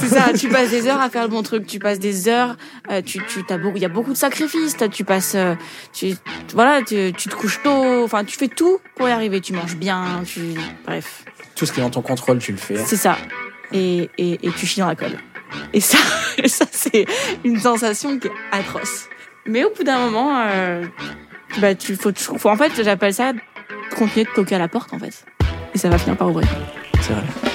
C'est ça, tu passes des heures à faire le bon truc, tu passes des heures, euh, tu, tu, t'as beaucoup, il y a beaucoup de sacrifices, tu passes, euh, tu, voilà, tu, tu te couches tôt, enfin, tu fais tout pour y arriver, tu manges bien, tu, bref, Tout ce qui est dans ton contrôle, tu le fais. c'est ça. Et, et, et tu chies dans la colle. Et ça, et ça, c'est une sensation qui est atroce. Mais au bout d'un moment, euh, bah, tu, faut, faut, en fait, j'appelle ça continuer de toquer à la porte, en fait. Et ça va finir par ouvrir. C'est vrai.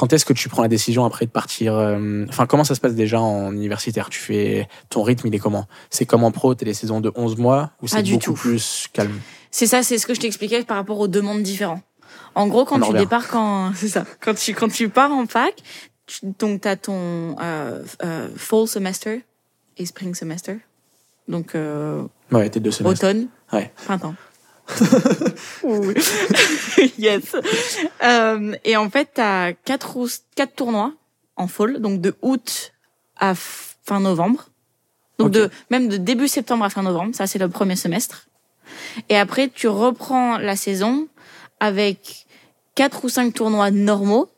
Quand est-ce que tu prends la décision après de partir euh, Enfin, comment ça se passe déjà en universitaire? Tu fais ton rythme, il est comment? C'est comme en pro, t'as des saisons de 11 mois ou c'est du beaucoup tout. plus calme? C'est ça, c'est ce que je t'expliquais par rapport aux deux mondes différents. En gros, quand On tu débarques en, c'est ça, quand tu quand tu pars en fac, tu, donc t'as ton euh, euh, fall semester et spring semester, donc euh, Ouais, t'es deux semestres. automne, Ouais. printemps. Oui. yes. Euh, et en fait, t'as quatre quatre tournois en fall, donc de août à fin novembre. Donc de même de début septembre à fin novembre, ça c'est le premier semestre. Et après, tu reprends la saison avec quatre ou cinq tournois normaux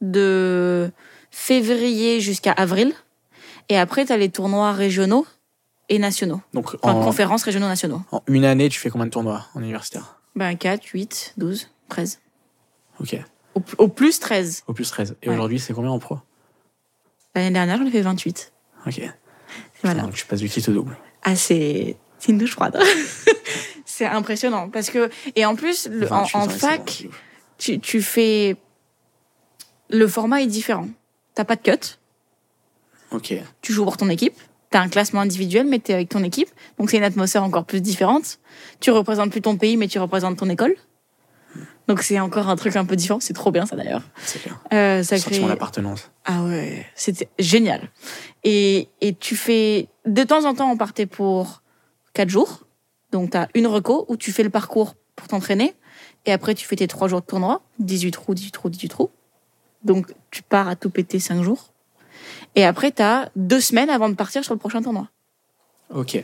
de février jusqu'à avril. Et après, tu as les tournois régionaux et nationaux. Donc Enfin, en, conférences régionaux nationaux. en une année, tu fais combien de tournois en universitaire Ben, 4, 8, 12, 13. Ok, Au, au plus 13. au plus 13. Et Ouais. aujourd'hui, c'est combien en pro? L'année dernière, j'en ai fait 28. Ok. Voilà. Donc tu passes du kit au double. Ah, c'est une douche froide. c'est impressionnant. Parce que, et en plus, le- en, 28 en ans, c'est fac, bon. tu, tu fais. Le format est différent. T'as pas de cut. Ok. tu joues pour ton équipe. T'as un classement individuel, mais t'es avec ton équipe. Donc c'est une atmosphère encore plus différente. Tu représentes plus ton pays, mais tu représentes ton école. Donc c'est encore un truc un peu différent. C'est trop bien ça d'ailleurs. C'est clair. Euh, ça crée... Sentiment d'appartenance. Ah ouais, c'était génial. Et, et tu fais... De temps en temps, on partait pour quatre jours. Donc t'as une reco où tu fais le parcours pour t'entraîner. Et après, tu fais tes trois jours de tournoi. 18 trous, 18 trous, 18 trous. Donc tu pars à tout péter cinq jours. Et après, t'as deux semaines avant de partir sur le prochain tournoi. Ok.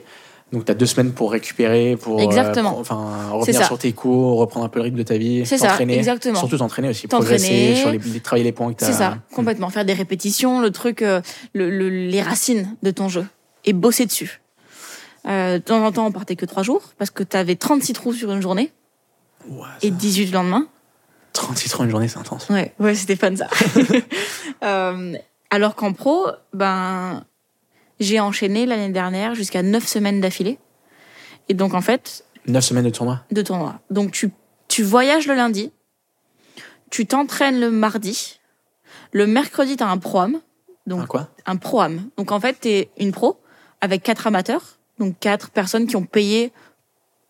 Donc tu as deux semaines pour récupérer, pour euh, Exactement. enfin, revenir sur tes cours, reprendre un peu le rythme de ta vie, C'est ça, t'entraîner. exactement. Surtout t'entraîner aussi, progresser, sur les, les- travailler les points que tu as. C'est ça, complètement. Faire des répétitions, le truc, euh, le, le- les racines de ton jeu et bosser dessus. Euh, de temps en temps, on partait que trois jours parce que tu avais 36 trous sur une journée Ouais, et ça- 18 le lendemain. 36 trous une journée, c'est intense. Ouais, ouais, c'était fun ça. Euh, alors qu'en pro, ben, j'ai enchaîné l'année dernière jusqu'à 9 semaines d'affilée. Et donc en fait, 9 semaines de tournoi. de tournoi. Donc tu, tu voyages le lundi, tu t'entraînes le mardi, le mercredi, tu as un pro-am. Donc Un quoi? un pro-am. Donc en fait, tu es une pro avec quatre amateurs, donc quatre personnes qui ont payé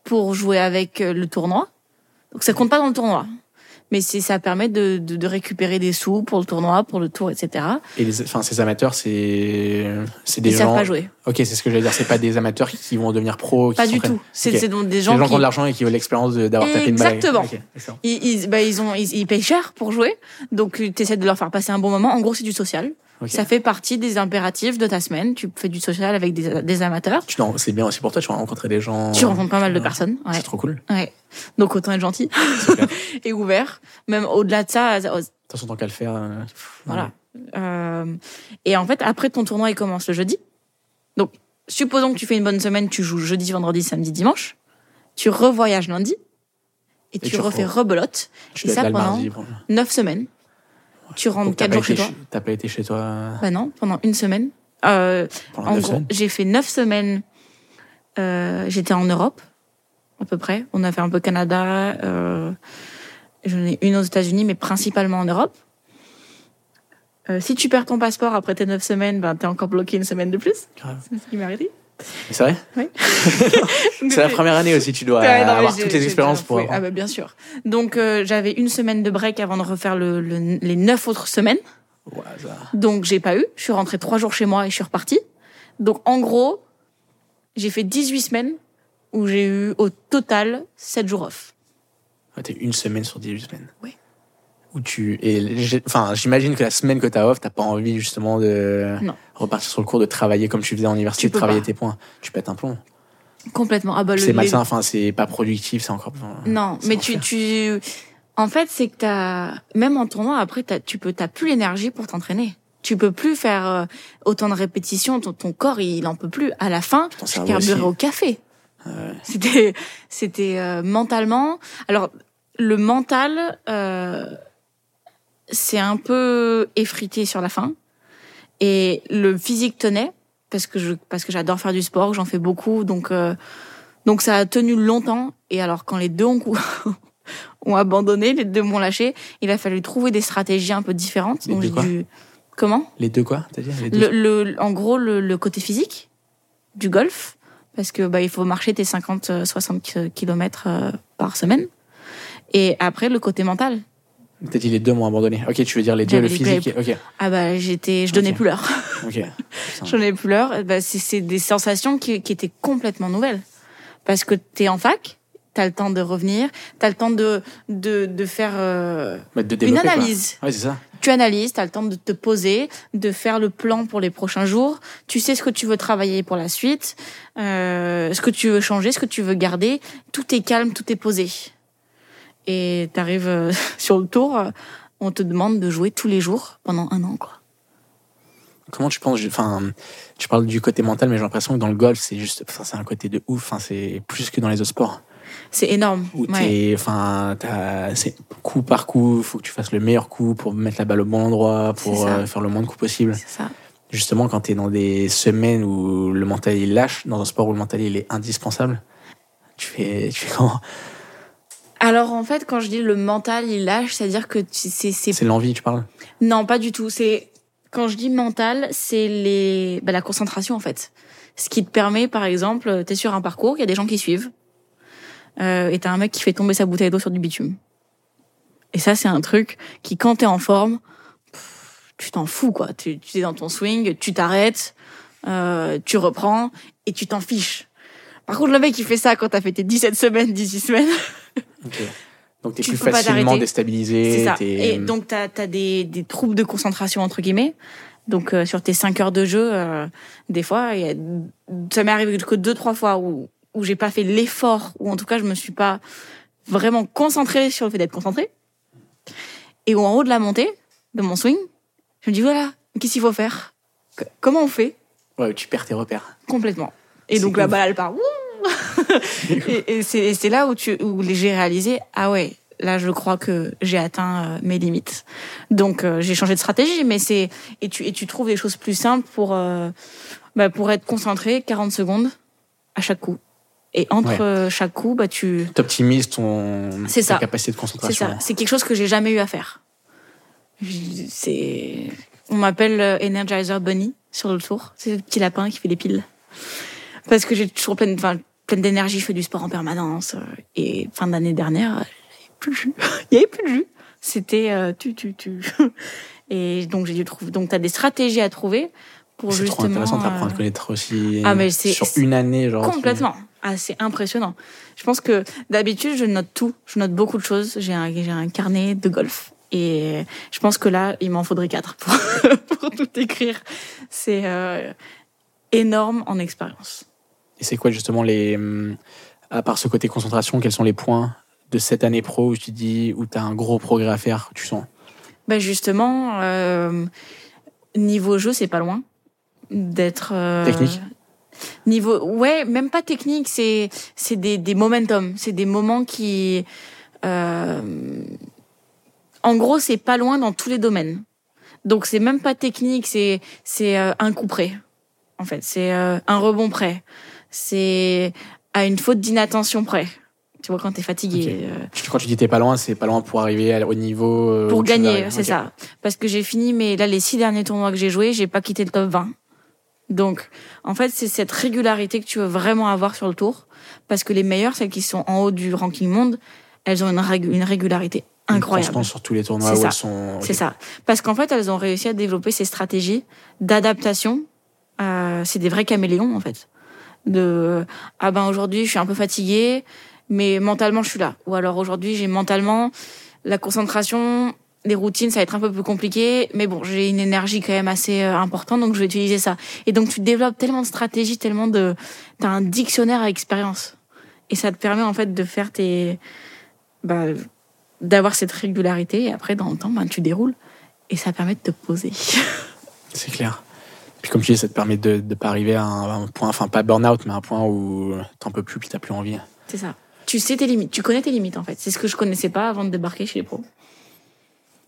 pour jouer avec euh, le tournoi. Donc ça compte pas dans le tournoi. Mais c'est ça permet de, de, de récupérer des sous pour le tournoi, pour le tour, etc. Et les, enfin, ces amateurs, c'est c'est des Ils savent gens. pas jouer. Ok, c'est ce que j'allais dire. C'est pas des amateurs qui vont devenir pros. qui Pas du tout. C'est Ok. c'est donc des gens des gens qui... qui ont de l'argent et qui ont l'expérience d'avoir tapé une balle. Exactement. Ils, ils, bah, ils, ont, ils, ils payent cher pour jouer, donc tu essaies de leur faire passer un bon moment. En gros, c'est du social. Ça fait partie des impératifs de ta semaine. Tu fais du social avec des, des amateurs. C'est bien aussi pour toi, tu vas rencontrer des gens. Tu rencontres pas mal de personnes. Ouais. C'est trop cool. Ouais. Donc autant être gentil et ouvert. Même au-delà de ça, De toute façon, tant qu'à le faire. euh, voilà. Euh, et en fait, après ton tournoi, il commence le jeudi. Donc, supposons que tu fais une bonne semaine, tu joues jeudi, vendredi, samedi, dimanche. Tu revoyages lundi. Et, tu, tu refais re- rebelote. Et ça pendant mardi, bon. neuf semaines. Tu rentres Donc, t'as quatre pas jours chez toi. T'as pas été chez toi Bah non, pendant une semaine. Euh, pendant en gros, j'ai fait neuf semaines. Euh, J'étais en Europe, à peu près. On a fait un peu Canada. Euh, J'en ai une aux États-Unis, mais principalement en Europe. Euh, si tu perds ton passeport après tes neuf semaines, ben t'es encore bloqué une semaine de plus. C'est ce qui m'est arrivé. C'est vrai Oui. C'est la première année aussi, tu dois Ouais, non, mais avoir toutes les expériences pour. fait. Ah bah bien sûr. Donc euh, j'avais une semaine de break avant de refaire le, le- les neuf autres semaines. Ouais, ça- Donc j'ai pas eu. Je suis rentrée trois jours chez moi et je suis repartie. Donc en gros, j'ai fait 18 semaines où j'ai eu au total 7 jours off. Ouais, T'es une semaine sur 18 semaines. où tu et enfin j'imagine que la semaine que t'as off t'as pas envie justement de Non. Repartir sur le cours de travailler comme tu faisais en université Tu de travailler pas. tes points tu pètes un plomb Complètement. Ah bah, c'est malsain enfin c'est pas productif c'est encore Non, mais tu, tu, en fait, c'est que t'as, même en tournoi, après, t'as, tu peux, t'as plus l'énergie pour t'entraîner. Tu peux plus faire euh, autant de répétitions. Ton, ton corps, il en peut plus. À la fin, je cerveau carburais au café. C'était, c'était euh, mentalement. Alors, le mental, euh, c'est un peu effrité sur la fin. Et le physique tenait parce que je, parce que j'adore faire du sport, j'en fais beaucoup, donc. euh, donc ça a tenu longtemps. Et alors quand les deux ont, ont abandonné, les deux m'ont lâché, il a fallu trouver des stratégies un peu différentes. Les Donc deux quoi dû... Comment les deux quoi t'as dit les deux le, le, En gros, le, le côté physique du golf, parce que bah, il faut marcher tes 50-60 km par semaine. Et après, le côté mental. T'as dit les deux m'ont abandonné ok tu veux dire les deux le les physique ok Ah bah j'étais, je donnais plus l'heure. ok Je donnais plus l'heure. Bah, c'est, c'est des sensations qui, qui étaient complètement nouvelles. Parce que t'es en fac, t'as le temps de revenir, t'as le temps de, de, de faire... euh, Bah, de une développer, quoi. analyse. ouais c'est ça Tu analyses, tu as le temps de te poser, de faire le plan pour les prochains jours. Tu sais ce que tu veux travailler pour la suite, euh, ce que tu veux changer, ce que tu veux garder. Tout est calme, tout est posé. Et tu arrives sur le tour, euh, on te demande de jouer tous les jours pendant un an. quoi. Comment tu penses Enfin, tu parles du côté mental, mais j'ai l'impression que dans le golf, c'est juste, c'est un côté de ouf. Enfin, c'est plus que dans les autres sports C'est énorme. Ouais. enfin, c'est coup par coup. Faut que tu fasses le meilleur coup pour mettre la balle au bon endroit, pour euh, faire le moins de coups possible. C'est ça. Justement, quand t'es dans des semaines où le mental il lâche, dans un sport où le mental il est indispensable, tu fais, tu fais comment? Alors en fait, quand je dis le mental, il lâche, c'est-à-dire que tu- c'est c'est C'est l'envie, tu parles? Non, pas du tout. C'est quand je dis mental, c'est les bah, la concentration en fait. Ce qui te permet, par exemple, t'es sur un parcours, il y a des gens qui suivent, euh, et t'as un mec qui fait tomber sa bouteille d'eau sur du bitume. Et ça, c'est un truc qui, quand t'es en forme, pff, tu t'en fous quoi. Tu, tu es dans ton swing, tu t'arrêtes, euh, tu reprends et tu t'en fiches. Par contre, le mec qui fait ça quand t'as fait tes 17 semaines, 18 semaines, Donc t'es Tu plus peux pas facilement déstabilisé. C'est ça. Et donc, tu as, des, des troubles de concentration, entre guillemets. Donc, euh, sur tes 5 heures de jeu, euh, des fois, il y a, ça m'est arrivé que deux, trois fois où, où j'ai pas fait l'effort, ou en tout cas, je me suis pas vraiment concentrée sur le fait d'être concentrée. Et où, en haut de la montée, de mon swing, je me dis, voilà, qu'est-ce qu'il faut faire? Comment on fait? Ouais, tu perds tes repères. Complètement. Et donc, la balle, elle part. et et c'est c'est là où, tu, où j'ai réalisé, ah ouais, là, je crois que j'ai atteint euh, mes limites. Donc, euh, j'ai changé de stratégie, mais c'est. Et tu, et tu trouves des choses plus simples pour, euh, bah, pour être concentré 40 secondes à chaque coup. Et entre Ouais. chaque coup, bah, tu. T'optimises ton C'est ta ça. capacité de C'est concentration. ça. C'est quelque chose que j'ai jamais eu à faire. C'est. On m'appelle Energizer Bunny sur le tour. C'est le petit lapin qui fait des piles. Parce que j'ai toujours enfin, pleine d'énergie, je fais du sport en permanence. euh, Et fin d'année dernière, euh, plus de jus. Il y avait plus de jus. C'était euh, tu, tu, tu. Et donc j'ai dû trouver. Donc t'as des stratégies à trouver pour C'est justement. trop intéressant, t'apprends à euh, connaître aussi Ah, mais c'est- sur une année. Genre, tu- Complètement. Ah, c'est impressionnant. Je pense que d'habitude, je note tout. Je note beaucoup de choses. J'ai un, j'ai un carnet de golf. Et je pense que là, il m'en faudrait quatre pour, pour tout écrire. C'est euh, énorme en expérience. Et c'est quoi justement les. hum, À part ce côté concentration, quels sont les points de cette année pro où tu dis où tu as un gros progrès à faire, tu sens? Ben justement, euh, niveau jeu, c'est pas loin d'être euh, Technique? Niveau, ouais, même pas technique, c'est c'est des des momentum, c'est des moments qui, euh, en gros, c'est pas loin dans tous les domaines. Donc c'est même pas technique, c'est c'est un coup près. En fait, c'est un rebond près. C'est à une faute d'inattention près. Tu vois quand t'es fatigué. Euh, Quand tu dis t'es pas loin, c'est pas loin pour arriver au niveau. euh, pour gagner, c'est ça. Parce que j'ai fini, mais là, les six derniers tournois que j'ai joués, j'ai pas quitté le top 20. Donc, en fait, c'est cette régularité que tu veux vraiment avoir sur le tour. Parce que les meilleures, celles qui sont en haut du ranking monde, elles ont une, régu- une régularité Une incroyable. constance sur tous les tournois où ça. elles sont. C'est ça. Parce qu'en fait, elles ont réussi à développer ces stratégies d'adaptation. Euh, c'est des vrais caméléons, en fait. De, ah ben aujourd'hui, je suis un peu fatiguée, mais mentalement, je suis là. Ou alors aujourd'hui, j'ai mentalement la concentration, des routines, ça va être un peu plus compliqué, mais bon, j'ai une énergie quand même assez euh, importante, donc je vais utiliser ça. Et donc tu développes tellement de stratégies, tellement de, t'as un dictionnaire à expérience, et ça te permet en fait de faire tes, bah, d'avoir cette régularité. Et après, dans le temps, ben, tu déroules, et ça permet de te poser. C'est clair. Puis comme tu dis, ça te permet de ne pas arriver à un, point, enfin pas burn-out, mais un point où t'en peux plus, puis t'as plus envie. C'est ça. Tu sais tes limites, tu connais tes limites en fait. C'est ce que je connaissais pas avant de débarquer chez les pros.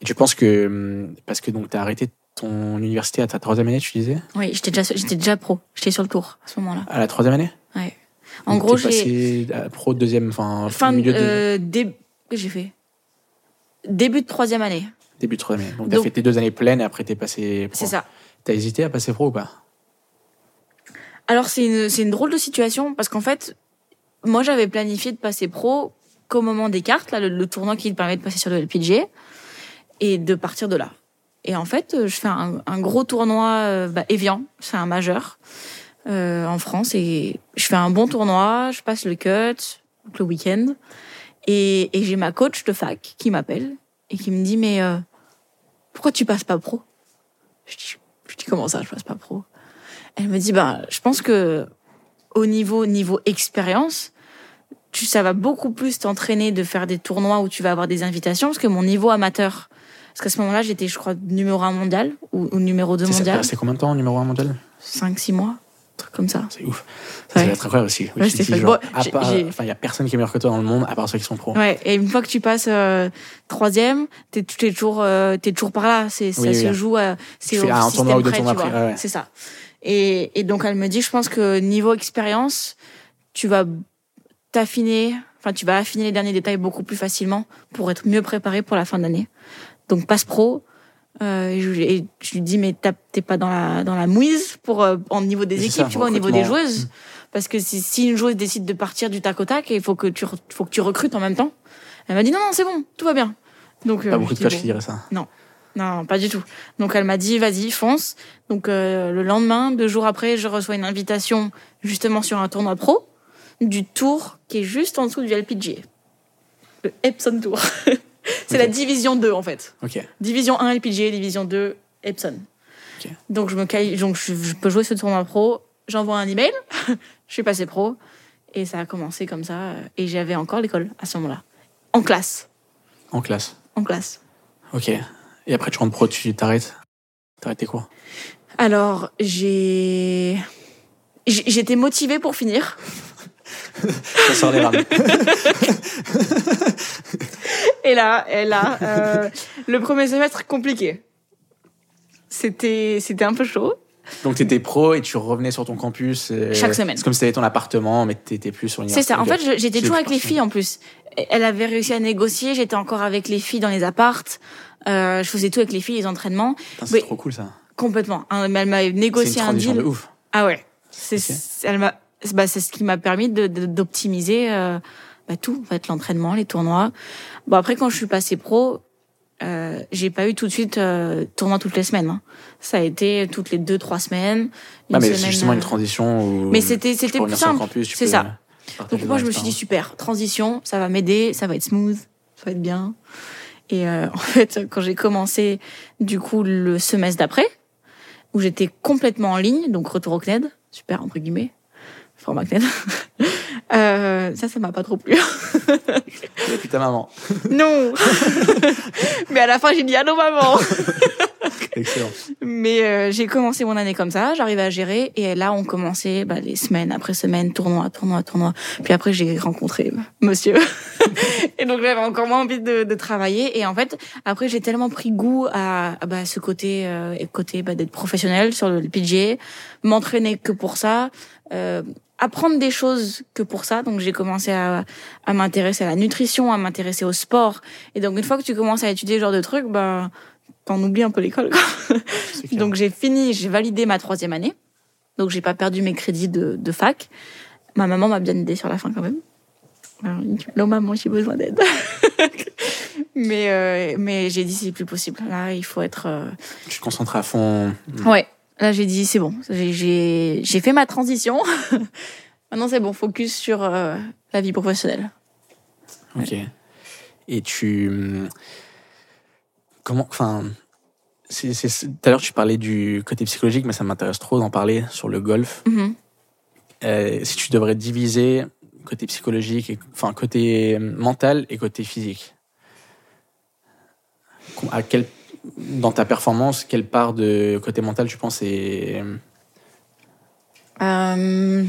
Et tu penses que, hum, parce que donc t'as arrêté ton université à ta troisième année, tu disais? Oui, j'étais déjà, j'étais déjà pro. J'étais sur le tour à ce moment-là. À la troisième année? Ouais. En Donc, gros, j'ai. passé à pro deuxième, enfin Fin de. milieu de euh, dé- que j'ai fait? Début de troisième année. début de troisième année. Donc t'as donc- fait tes deux années pleines et après t'es passé pro. C'est ça. T'as hésité à passer pro ou pas? Alors c'est une, drôle de situation parce qu'en fait, moi j'avais planifié de passer pro qu'au moment des cartes, là, le, le tournoi qui te permet de passer sur le LPG et de partir de là. Et en fait, euh, je fais un, gros tournoi euh, bah, Evian, c'est un majeur euh, en France et je fais un bon tournoi, je passe le cut le week-end et, j'ai ma coach de fac qui m'appelle et qui me dit mais pourquoi tu passes pas pro? Je dis, dis comment ça je passe pas pro. Elle me dit bah je pense que au niveau niveau expérience tu ça va beaucoup plus t'entraîner de faire des tournois où tu vas avoir des invitations parce que mon niveau amateur parce qu'à ce moment-là j'étais je crois numéro un mondial ou, ou numéro 2 C'est ça, mondial. C'est combien de temps numéro un mondial? 5 6 mois truc comme ça C'est ouf. Ça, Ouais. c'est très incroyable aussi. Ouais, Tu Bon, il y a personne qui est meilleur que toi dans le monde, à part ceux qui sont pros. Ouais, et une fois que tu passes euh, troisième, t'es t'es toujours euh, toujours par là. C'est ça Oui, se oui. joue. euh, c'est Tu un système tournoi ou deux tournois tu après, ouais. C'est ça. Et, et donc elle me dit, je pense que niveau expérience, tu vas t'affiner. Enfin, tu vas affiner les derniers détails beaucoup plus facilement pour être mieux préparé pour la fin d'année. Donc passe pro. Euh, et, je, et je lui dis mais t'es pas dans la dans la mouise pour euh, au niveau des équipes, ça, tu vois, au niveau des joueuses. Parce que si, si une joueuse décide de partir du tac au tac, il faut que tu faut que tu recrutes en même temps. Elle m'a dit non non c'est bon, tout va bien. Donc euh, Pas beaucoup je de coachs dis, qui bon. diraient ça. Non, pas du tout. Donc elle m'a dit vas-y fonce. Donc euh, le lendemain, deux jours après, je reçois une invitation justement sur un tournoi pro du tour qui est juste en dessous du LPGA. Le Epson Tour. c'est la division 2 en fait. Division 1 LPGA, division 2 Epson. Donc je me caille, donc je, je peux jouer ce tournoi pro. J'envoie un email, je suis passé pro et ça a commencé comme ça. Et j'avais encore l'école à ce moment-là, en classe, En classe. en classe. Ok. Et après, tu rentres pro, tu t'arrêtes. T'arrêtes tes cours. Alors j'ai j'ai- j'étais motivée pour finir. Ça sort les larmes. Et là, et là, euh, le premier semestre compliqué. C'était c'était un peu chaud. Donc, t'étais pro et tu revenais sur ton campus. euh, Chaque semaine. C'est comme si t'avais ton appartement, mais t'étais plus sur C'est l'université. ça. En fait, j'étais C'est toujours avec les filles en plus. Elle avait réussi à négocier. J'étais encore avec les filles dans les appartes. Euh, je faisais tout avec les filles, les entraînements, C'est trop cool ça. complètement. Hein, mais Elle m'a C'est une négocié un deal. de ouf. Ah ouais. C'est Ok. c'est- elle m'a bah, c'est ce qui m'a permis de de- d'optimiser euh, bah, tout, en fait, l'entraînement, les tournois. Bon après quand je suis passée pro, euh, j'ai pas eu tout de suite euh, tournoi toutes les semaines. hein. Ça a été toutes les deux trois semaines. Une Ah, mais c'est justement euh, une transition où. Mais c'était c'était plus simple. C'est ça. Donc moi je me suis dit super, transition, ça va m'aider, ça va être smooth, ça va être bien. Et euh, en fait, quand j'ai commencé du coup le semestre d'après, où j'étais complètement en ligne, donc retour au CNED, super entre guillemets, format CNED, euh, ça, ça m'a pas trop plu. Et puis ta maman. non Mais à la fin, j'ai dit allô maman Excellent. Mais euh, j'ai commencé mon année comme ça, j'arrivais à gérer, et là on commençait bah, les semaines après semaine, tournoi, tournoi, tournoi. Puis après j'ai rencontré monsieur, et donc j'avais encore moins envie de, de travailler. Et en fait, après j'ai tellement pris goût à, à, bah, ce côté, euh, côté bah, d'être professionnel sur le PGA, m'entraîner que pour ça. Euh, apprendre des choses que pour ça. Donc j'ai commencé à, à m'intéresser à la nutrition, à m'intéresser au sport. Et donc une fois que tu commences à étudier ce genre de trucs, bah t'en oublies un peu l'école. Donc j'ai fini, j'ai validé ma troisième année. Donc j'ai pas perdu mes crédits de, de fac. Ma maman m'a bien aidé sur la fin quand même. Alors, Non maman, j'ai besoin d'aide. mais euh, mais j'ai dit c'est plus possible. Là il faut être. euh, Tu te concentres à fond. Ouais. Là j'ai dit c'est bon. J'ai fait ma transition. Maintenant c'est bon, focus sur euh, la vie professionnelle. Ok. Et tu. hum, comment, enfin, tout à l'heure tu parlais du côté psychologique, mais ça m'intéresse trop d'en parler sur le golf. Mhm. Euh, si tu devrais diviser côté psychologique, et, enfin côté mental et côté physique, à quel, dans ta performance, quelle part de côté mental tu penses est Euh,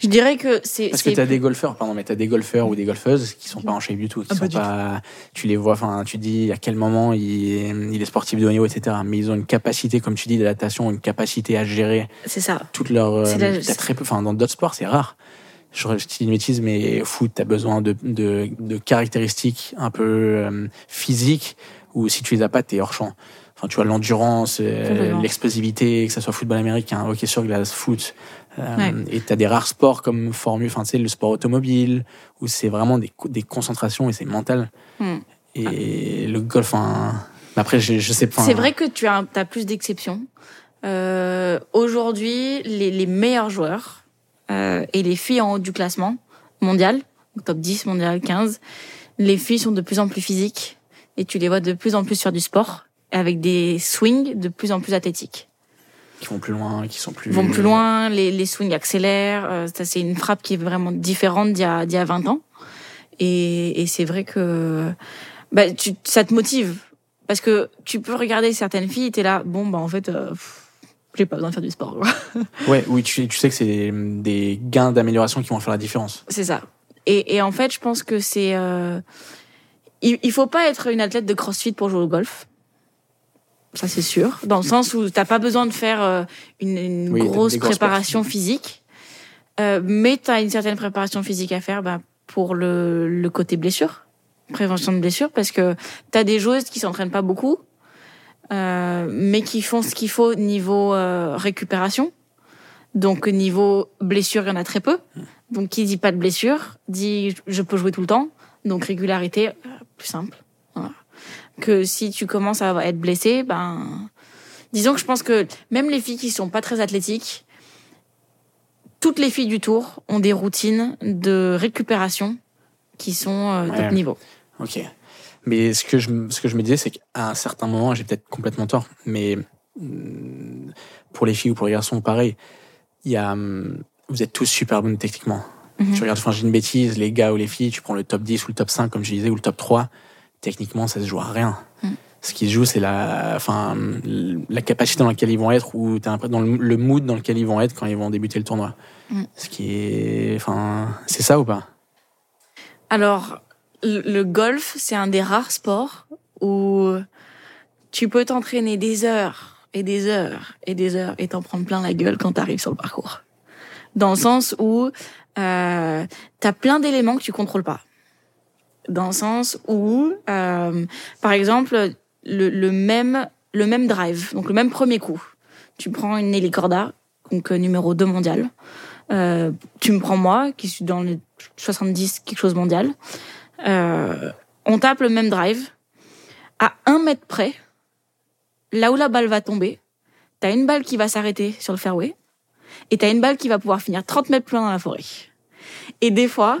Je dirais que c'est. Parce que tu as des golfeurs, pardon, mais tu as des golfeurs ou des golfeuses qui sont pas en shape du tout, qui Ah, sont pas. Tu les vois, enfin, tu dis à quel moment il, il est sportif de haut niveau, etc. Mais ils ont une capacité, comme tu dis, d'adaptation, une capacité à gérer C'est ça. toute leur. euh, C'est la- très peu. Enfin, dans d'autres sports, c'est rare. Je dis une bêtise, mais foot, tu as besoin de, de, de caractéristiques un peu euh, physiques, ou si tu les as pas, tu es hors champ. Enfin, tu vois, l'endurance, euh, l'explosivité, que ce soit football américain, hockey sur glace, foot. Euh, Ouais. Et tu as des rares sports comme Formule, enfin, tu sais, le sport automobile, où c'est vraiment des, des concentrations et c'est mental. Hmm. Et le golf, mais après, je, je sais pas. C'est vrai que tu as, as plus d'exceptions. Aujourd'hui, les, les meilleurs joueurs et les filles en haut du classement mondial, top 10, mondial 15, les filles sont de plus en plus physiques et tu les vois de plus en plus faire du sport avec des swings de plus en plus athlétiques. Qui vont plus loin, qui sont plus. Vont plus loin, les, les swings accélèrent. euh, ça, c'est une frappe qui est vraiment différente d'il y a, d'il y a 20 ans. Et, et c'est vrai que bah, tu, ça te motive. Parce que tu peux regarder certaines filles, t'es là, bon, bah en fait, euh, pff, j'ai pas besoin de faire du sport. Ouais, oui, tu, tu sais que c'est des, des gains d'amélioration qui vont faire la différence. c'est ça. Et, et en fait, je pense que c'est... Euh, il, il faut pas être une athlète de crossfit pour jouer au golf. Ça, c'est sûr. Dans le sens où t'as pas besoin de faire euh, une, une Oui, des- grosse préparation parties. physique. Euh, mais t'as une certaine préparation physique à faire bah, pour le, le côté blessure, prévention de blessure, parce que t'as des joueuses qui s'entraînent pas beaucoup, mais qui font ce qu'il faut niveau euh, récupération. Donc niveau blessure, il y en a très peu. Donc qui dit pas de blessure, dit je peux jouer tout le temps. Donc régularité, euh, plus simple. Voilà. Que si tu commences à être blessé, ben disons que je pense que même les filles qui sont pas très athlétiques, toutes les filles du tour ont des routines de récupération qui sont euh, top Ouais. niveau. Ok. Mais ce que je, me- ce que je me disais, c'est qu'à un certain moment, j'ai peut-être complètement tort, mais hum, pour les filles ou pour les garçons, pareil, il y a, hum, vous êtes tous super bonnes techniquement. Mhm. Tu regardes, enfin, j'ai une bêtise, les gars ou les filles, tu prends le top 10 ou le top 5, comme je disais, ou le top 3, techniquement, ça se joue à rien. Mhm. Ce qui se joue, c'est la, enfin, la capacité dans laquelle ils vont être ou dans le, le mood dans lequel ils vont être quand ils vont débuter le tournoi. Mhm. Ce qui est, enfin, c'est ça ou pas? Alors, le, golf, c'est un des rares sports où tu peux t'entraîner des heures et des heures et des heures et t'en prendre plein la gueule quand t'arrives sur le parcours. Dans le sens où euh, t'as plein d'éléments que tu contrôles pas. Dans le sens où, euh, par exemple, le, le même le même drive, donc le même premier coup. Tu prends une Nelly Corda, donc euh, numéro 2 mondial. Euh, tu me prends moi, qui suis dans les 70 quelque chose mondial. Euh, on tape le même drive. À un mètre près, là où la balle va tomber, t'as une balle qui va s'arrêter sur le fairway et t'as une balle qui va pouvoir finir 30 mètres plus loin dans la forêt. Et des fois,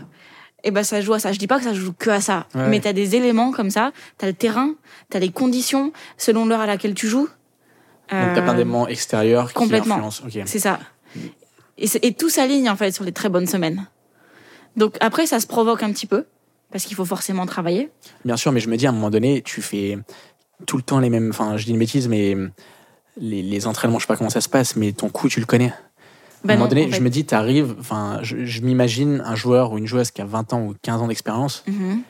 eh ben ça joue à ça. Je dis pas que ça joue que à ça, Ouais. mais t'as des éléments comme ça. T'as le terrain, t'as les conditions selon l'heure à laquelle tu joues. Donc t'as plein Euh, d'éléments extérieurs qui complètement. influencent. Ok. c'est ça. Et, et tout s'aligne en fait sur les très bonnes semaines. Donc après, ça se provoque un petit peu parce qu'il faut forcément travailler. Bien sûr, mais je me dis à un moment donné, tu fais tout le temps les mêmes. Enfin, je dis une bêtise, mais les, les entraînements, je sais pas comment ça se passe, mais ton coup, tu le connais. Ben à un moment non, donné, en fait. je me dis, t'arrives. Enfin, je, je m'imagine un joueur ou une joueuse qui a 20 ans ou 15 ans d'expérience. Mhm.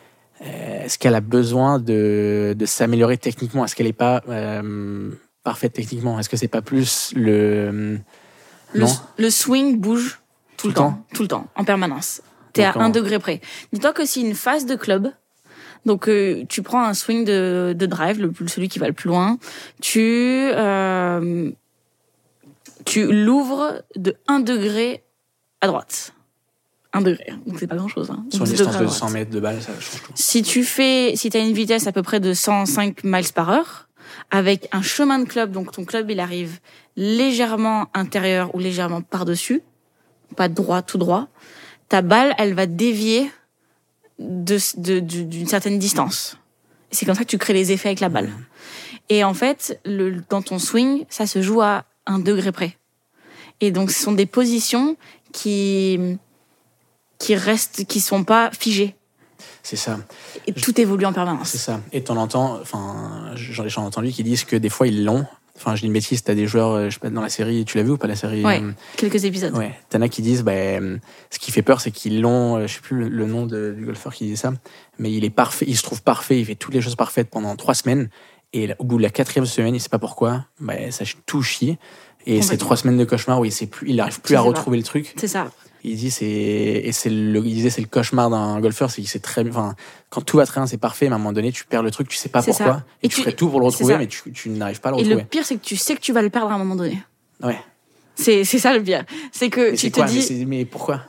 Euh, Est-ce qu'elle a besoin de, de s'améliorer techniquement? Est-ce qu'elle n'est pas euh, parfaite techniquement? Est-ce que c'est pas plus le. Le, Non? le swing bouge tout, le temps, tout le temps, en permanence. T'es à un degré près. Dis-toi que si une phase de club, donc euh, tu prends un swing de, de drive, le, celui qui va le plus loin, tu euh, tu l'ouvres de un degré à droite. Un degré, donc c'est pas grand-chose. Hein. Sur une 10 distance de droite. 100 mètres de balle, ça change tout. Si tu fais, si t'as une vitesse à peu près de 105 miles par heure, avec un chemin de club, donc ton club il arrive légèrement intérieur ou légèrement par-dessus, pas droit tout droit, ta balle elle va dévier de de- du- d'une certaine distance. C'est comme ça que tu crées les effets avec la balle. Et en fait, le, dans ton swing, ça se joue à un degré près. Et donc, ce sont des positions qui qui restent, qui sont pas figées. C'est ça. Et tout évolue en permanence. C'est ça. Et t'en entends, enfin, j'en ai entendu qui disent que des fois ils l'ont. Enfin, je dis une bêtise, t'as des joueurs, euh, je sais pas, dans la série, tu l'as vu ou pas la série Ouais, euh, quelques épisodes. Ouais, t'en as qui disent, bah, euh, ce qui fait peur, c'est qu'ils l'ont, je sais plus le, le nom de- du golfeur qui dit ça, mais il est parfait, il se trouve parfait, il fait toutes les choses parfaites pendant trois semaines, et au bout de la quatrième semaine, il sait pas pourquoi, bah, ça tout chie, et c'est trois semaines de cauchemar où il sait plus, il arrive plus à pas. retrouver le truc. C'est ça. Il dit c'est et c'est le il disait c'est le cauchemar d'un golfeur c'est qu'il sait très enfin quand tout va très bien c'est parfait mais à un moment donné tu perds le truc tu sais pas pourquoi ça. et, Et tu, tu- ferais tout pour le retrouver mais tu, tu n'arrives pas à le Et retrouver. le pire, c'est que tu sais que tu vas le perdre à un moment donné. Ouais. C'est ça le pire. C'est que Mais tu te quoi mais, dis. c'est- mais pourquoi?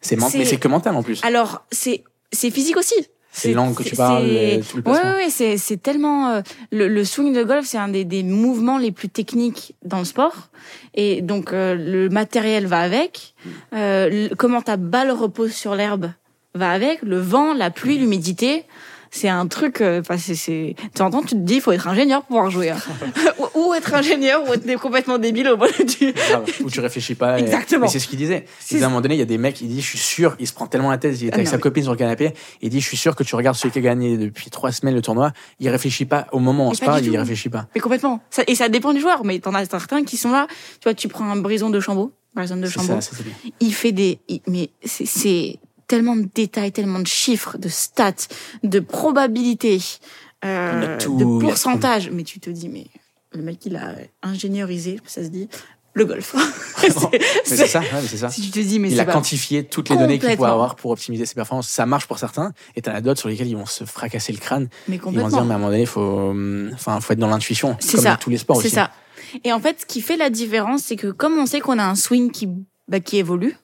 C'est men- C'est- mais c'est que mental en plus. Alors, c'est c'est physique aussi. C'est l'angle que tu parles, c'est- tout le Ouais, placement. ouais, ouais, c'est c'est tellement euh, le, le swing de golf, c'est un des, des mouvements les plus techniques dans le sport, et donc euh, le matériel va avec. Euh, le- comment ta balle repose sur l'herbe va avec. Le vent, la pluie, l'humidité. C'est un truc. euh, Enfin, c'est. Tu entends, tu te dis, il faut être ingénieur pour pouvoir jouer. hein. ou, ou être ingénieur, ou être complètement débile au bout du. Grave, où tu réfléchis pas. et- Exactement. Mais c'est ce qu'il disait. Il à un moment donné, il y a des mecs, il dit, je suis sûr, il se prend tellement la tête, il est Ah, avec non, sa copine sur le canapé, il dit, je suis sûr que tu regardes celui qui a gagné depuis trois semaines le tournoi, il réfléchit pas au moment où on se parle, il réfléchit pas. Mais complètement. Ça, et ça dépend du joueur. Mais t'en as certains qui sont là. Tu vois, tu prends un brison de Chambaud. De ça, c'est bien. il fait des, il- mais c'est tellement de détails, tellement de chiffres, de stats, de probabilités, euh, tout, de il a tout. pourcentage. Mais tu te dis, mais le mec, il a ingénierisé, ça se dit, le golf. C'est- c'est ça, ouais, c'est ça. Si tu te dis, mais il c'est a pas... quantifié toutes les données qu'il Complètement. avoir pour optimiser ses performances. Ça marche pour certains, et t'en as d'autres sur lesquels ils vont se fracasser le crâne. mais Ils vont se dire, mais à un moment donné, faut, enfin, faut être dans l'intuition, C'est comme ça. dans tous les sports C'est aussi. ça. Et en fait, ce qui fait la différence, c'est que comme on sait qu'on a un swing qui, bah, qui évolue,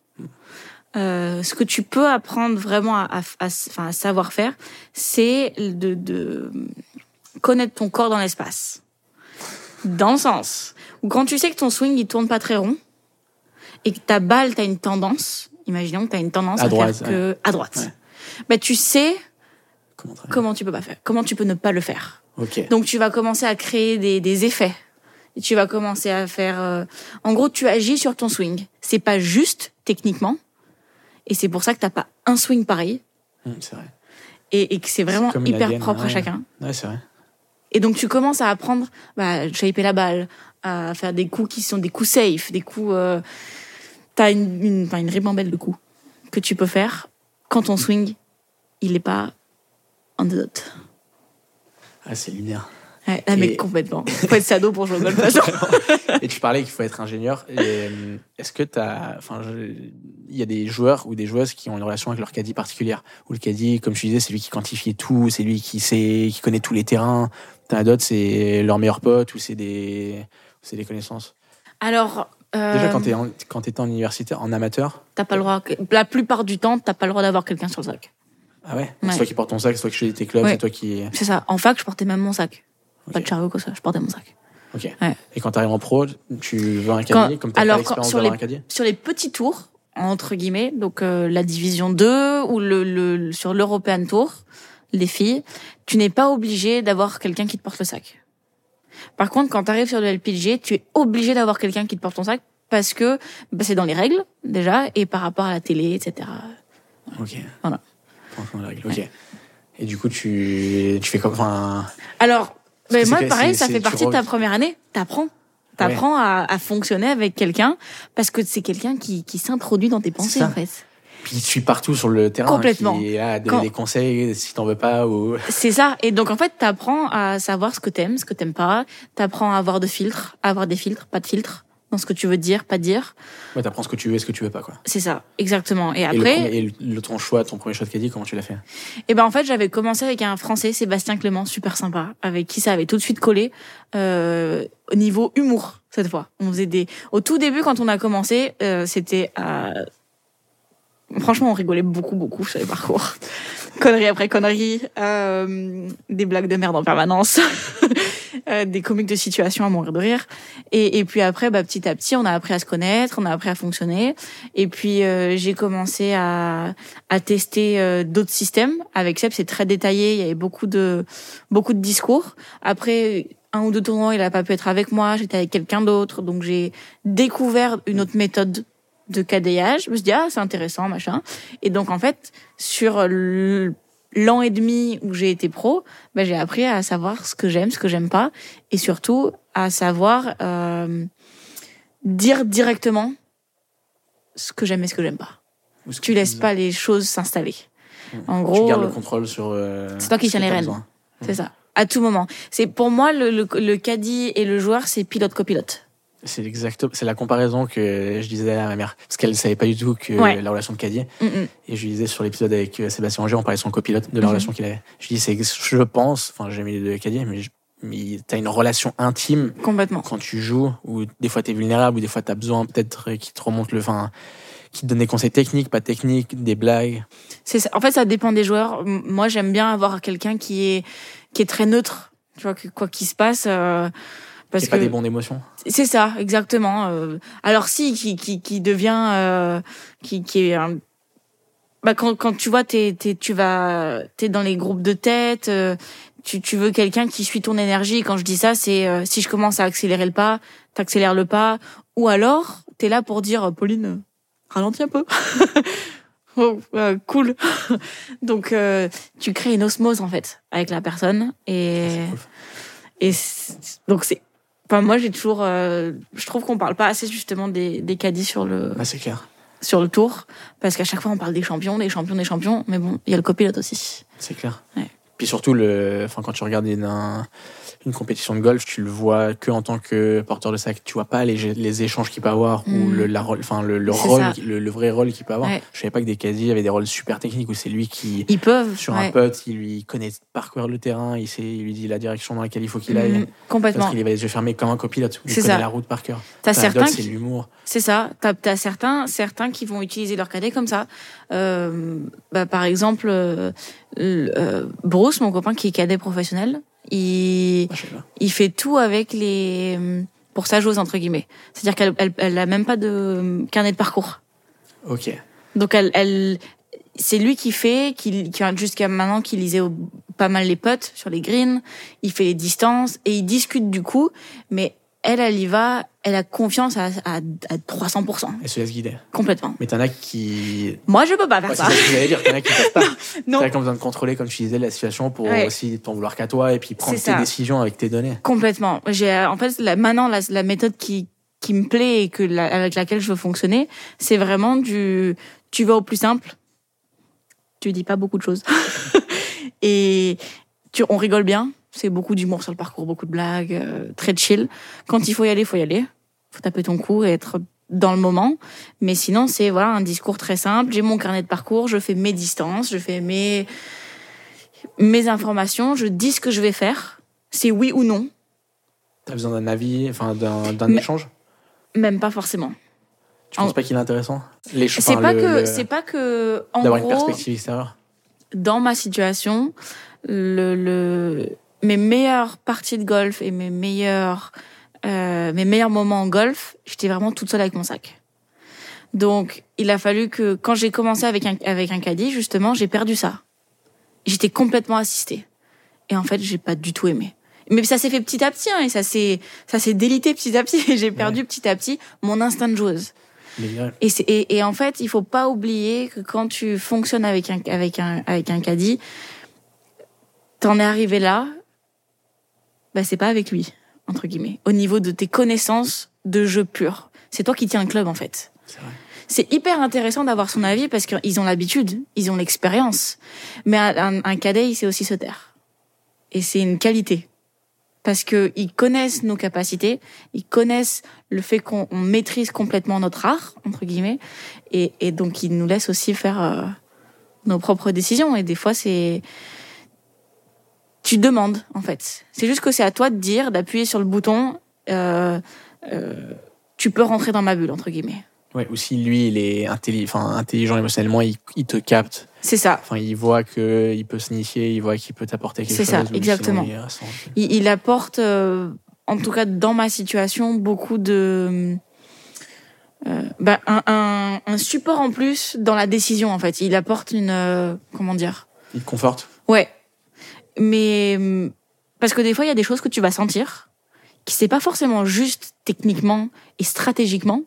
euh, ce que tu peux apprendre vraiment à, à, à- à savoir faire, c'est de, de connaître ton corps dans l'espace. Dans le sens où quand tu sais que ton swing il tourne pas très rond et que ta balle t'as une tendance, imaginons que t'as une tendance À droite, faire que à droite, Ouais. bah tu sais Comment tu peux pas faire, comment tu peux ne pas le faire. Ok. Donc tu vas commencer à créer des, des effets. Et tu vas commencer à faire. euh, En gros, tu agis sur ton swing. C'est pas juste techniquement. Et c'est pour ça que t'as pas un swing pareil. Hum, c'est vrai. Et, et que c'est vraiment hyper propre à chacun. Ouais, c'est vrai. Et donc tu commences à apprendre bah, à shaper la balle, à faire des coups qui sont des coups safe, des coups. Euh... T'as une, une, une ribambelle de coups que tu peux faire quand ton swing, il est pas on the dot. Ah, c'est lunaire. Ouais, ah, mais complètement. Faut être sado pour jouer au golf. et tu parlais qu'il faut être ingénieur. Euh, Est-ce que t'as, enfin, je- il y a des joueurs ou des joueuses qui ont une relation avec leur caddie particulière? Où le caddie, comme tu disais, c'est lui qui quantifie tout, c'est lui qui sait, qui connaît tous les terrains. T'en as d'autres, c'est leur meilleur pote ou c'est des, c'est des connaissances? Alors. euh, Déjà, quand t'es en, quand t'étais en université, en amateur, T'as pas le droit. La plupart du temps, t'as pas le droit d'avoir quelqu'un sur le sac. ah ouais, Ouais. c'est toi qui portes ton sac, c'est toi qui choisis tes clubs, Ouais. c'est toi qui. C'est ça. En fac, je portais même mon sac. Pas Ok. de chariot comme ça, je portais mon sac. Ok. Ouais. Et quand t'arrives en pro, tu veux un caddie, comme t'as pas alors, quand- sur les- un caddie. Sur les petits tours, entre guillemets, donc euh, la division 2 ou le, le sur l'European Tour, les filles, tu n'es pas obligé d'avoir quelqu'un qui te porte le sac. Par contre, quand tu arrives sur le LPG, tu es obligé d'avoir quelqu'un qui te porte ton sac parce que bah, c'est dans les règles déjà et par rapport à la télé, etc. Ok. Voilà. Franchement, la règle. Ok. Et du coup, tu, tu fais comme, enfin, Alors, c'est moi, pareil, ça fait tu partie de ta re- première année. T'apprends. T'apprends à, à fonctionner avec quelqu'un parce que c'est quelqu'un qui, qui s'introduit dans tes pensées, en fait. Puis il te suit partout sur le terrain. Complètement. Qui est là, à donner Quand- des conseils si t'en veux pas ou. C'est ça. Et donc, en fait, t'apprends à savoir ce que t'aimes, ce que t'aimes pas. T'apprends à avoir de filtres, à avoir des filtres, pas de filtres, dans ce que tu veux dire, pas dire. Ouais, t'apprends ce que tu veux et ce que tu veux pas, quoi. C'est ça, exactement. Et Et, le, après, et le- le- ton choix, ton premier choix de caddie, comment tu l'as fait? Eh ben, en fait, j'avais commencé avec un Français, Sébastien Clément, super sympa, avec qui ça avait tout de suite collé, euh, au niveau humour, cette fois. On faisait des, au tout début, quand on a commencé, euh, c'était, euh, franchement, on rigolait beaucoup, beaucoup sur les parcours. conneries après conneries, euh, des blagues de merde en permanence. euh, des comiques de situation à mourir de rire. Et, et puis après, bah, petit à petit, on a appris à se connaître, on a appris à fonctionner. Et puis euh, j'ai commencé à, à tester euh, d'autres systèmes. Avec Seb, c'est très détaillé, il y avait beaucoup de beaucoup de discours. Après un ou deux tournois, il a pas pu être avec moi, j'étais avec quelqu'un d'autre, donc j'ai découvert une autre méthode de cadayage. Je me suis dit ah c'est intéressant machin. Et donc en fait sur l'an et demi où j'ai été pro, ben, j'ai appris à savoir ce que j'aime, ce que j'aime pas, et surtout à savoir euh, dire directement ce que j'aime et ce que j'aime pas. Ou ce Tu laisses pas les choses s'installer. En Tu gros, gardes le contrôle sur. euh, c'est toi qui tiens les rênes. c'est ça. À tout moment. C'est pour moi le, le, le caddie et le joueur, c'est pilote copilote. C'est exactement, c'est la comparaison que je disais à ma mère, parce qu'elle savait pas du tout que Ouais. la relation de caddie. Mm, mm. Et je lui disais sur l'épisode avec euh, Sébastien Anger, on parlait de son copilote, de la Mhm. relation qu'il avait. Je lui dis, c'est, je pense, enfin, j'ai eu de caddie, mais, mais t'as une relation intime Complètement. quand tu joues, où des fois t'es vulnérable, ou des fois t'as besoin peut-être qu'il te remonte le, enfin, qui te donne des conseils techniques, pas techniques, des blagues. C'est. En fait, ça dépend des joueurs. Moi, j'aime bien avoir quelqu'un qui est qui est très neutre. Tu vois, que quoi qu'il se passe. euh, parce C'est pas que des bons d'émotions. c'est ça, exactement. euh. alors si, qui qui qui devient, euh, qui qui est un- bah quand quand tu vois t'es t'es tu vas t'es dans les groupes de tête. euh, tu, tu veux quelqu'un qui suit ton énergie. Quand je dis ça, c'est euh, si je commence à accélérer le pas, t'accélères le pas. Ou alors, t'es là pour dire, Pauline, ralentis un peu. oh, euh, cool. Donc, euh, tu crées une osmose, en fait, avec la personne. Et, cool. et donc, c'est. Enfin, moi, j'ai toujours. euh, je trouve qu'on parle pas assez, justement, des, des caddies sur le, Bah, c'est clair. sur le tour. Parce qu'à chaque fois, on parle des champions, des champions, des champions. Mais bon, il y a le copilote aussi. C'est clair. Ouais. Puis surtout, le, enfin, quand tu regardes une, un- une compétition de golf, tu le vois que en tant que porteur de sac. Tu vois pas les, les échanges qu'il peut avoir ou Mm. le, la, enfin, le, le C'est rôle, ça. le, le vrai rôle qu'il peut avoir. Ouais. Je savais pas que des casiers avaient des rôles super techniques où c'est lui qui, Ils peuvent. sur ouais. un putt, il lui connaît par cœur le terrain, il, sait, il lui dit la direction dans laquelle il faut qu'il aille. Mm, complètement. Parce qu'il va les yeux fermés comme un copilote. Il C'est connaît ça. la route par cœur. T'as certains qui- c'est l'humour. C'est ça. T'as as certains, certains qui vont utiliser leur cadet comme ça. Euh, bah, par exemple, euh, euh, Bruce, mon copain qui est cadet professionnel, il, Ah, il fait tout avec les pour sa joueuse entre guillemets. C'est-à-dire qu'elle elle, elle a même pas de carnet de parcours. Ok. Donc elle, elle c'est lui qui fait, qui, qui jusqu'à maintenant qui lisait au- pas mal les potes sur les greens, il fait les distances et il discute du coup, mais elle, elle y va, elle a confiance à, à, à 300%, Elle se laisse guider. complètement. Mais t'en as qui. Moi, je peux pas faire Ouais, c'est ça. ça que j'allais dire. T'en as qui peuvent pas. Non, T'as besoin de contrôler, comme tu disais, la situation pour Ouais. aussi t'en vouloir qu'à toi et puis prendre tes ça. décisions avec tes données. complètement. J'ai, en fait, la, maintenant, la, la méthode qui, qui me plaît et que la- avec laquelle je veux fonctionner, c'est vraiment du, tu vas au plus simple. Tu dis pas beaucoup de choses. et tu, on rigole bien. C'est beaucoup d'humour sur le parcours, beaucoup de blagues, euh, très chill. Quand il faut y aller, faut y aller. Faut taper ton coup et être dans le moment. Mais sinon, c'est voilà un discours très simple. J'ai mon carnet de parcours, je fais mes distances, je fais mes mes informations, je dis ce que je vais faire. C'est oui ou non. T'as besoin d'un avis, enfin d'un échange? Même pas forcément. Tu penses En- pas qu'il est intéressant? Les C'est pas le- que le- c'est pas que d'avoir une perspective extérieure. dans ma situation le, le mes meilleures parties de golf et mes meilleurs euh, mes meilleurs moments en golf, j'étais vraiment toute seule avec mon sac. Donc, il a fallu que quand j'ai commencé avec un avec un caddie justement, j'ai perdu ça. J'étais complètement assistée. Et en fait, j'ai pas du tout aimé. Mais ça s'est fait petit à petit hein, et ça s'est ça s'est délité petit à petit et j'ai perdu petit à petit mon instinct de joueuse. Et, et, et en fait, il faut pas oublier que quand tu fonctionnes avec un, avec un, avec un caddie, t'en es arrivé là, bah c'est pas avec lui, entre guillemets, au niveau de tes connaissances de jeu pur. C'est toi qui tiens le club, en fait. C'est vrai. C'est hyper intéressant d'avoir son avis parce qu'ils ont l'habitude, ils ont l'expérience. Mais un, un, cadet, il sait aussi se taire. Et c'est une qualité. Parce que ils connaissent nos capacités, ils connaissent le fait qu'on on maîtrise complètement notre art, entre guillemets, et, et donc ils nous laissent aussi faire euh, nos propres décisions. Et des fois, c'est... Tu demandes, en fait. C'est juste que c'est à toi de dire, d'appuyer sur le bouton, euh, euh, tu peux rentrer dans ma bulle, entre guillemets. Ouais, ou si lui, il est intelli- intelligent émotionnellement, il, il te capte. C'est ça. Enfin, il voit qu'il peut s'initier, il voit qu'il peut t'apporter quelque C'est chose. ça, ou sinon, exactement. il Il, il apporte, euh, en tout cas dans ma situation, beaucoup de. bah, un, un, un support en plus dans la décision, en fait. Il apporte une. comment dire? Il te conforte? Ouais. Mais. Parce que des fois, il y a des choses que tu vas sentir qui c'est pas forcément juste techniquement et stratégiquement,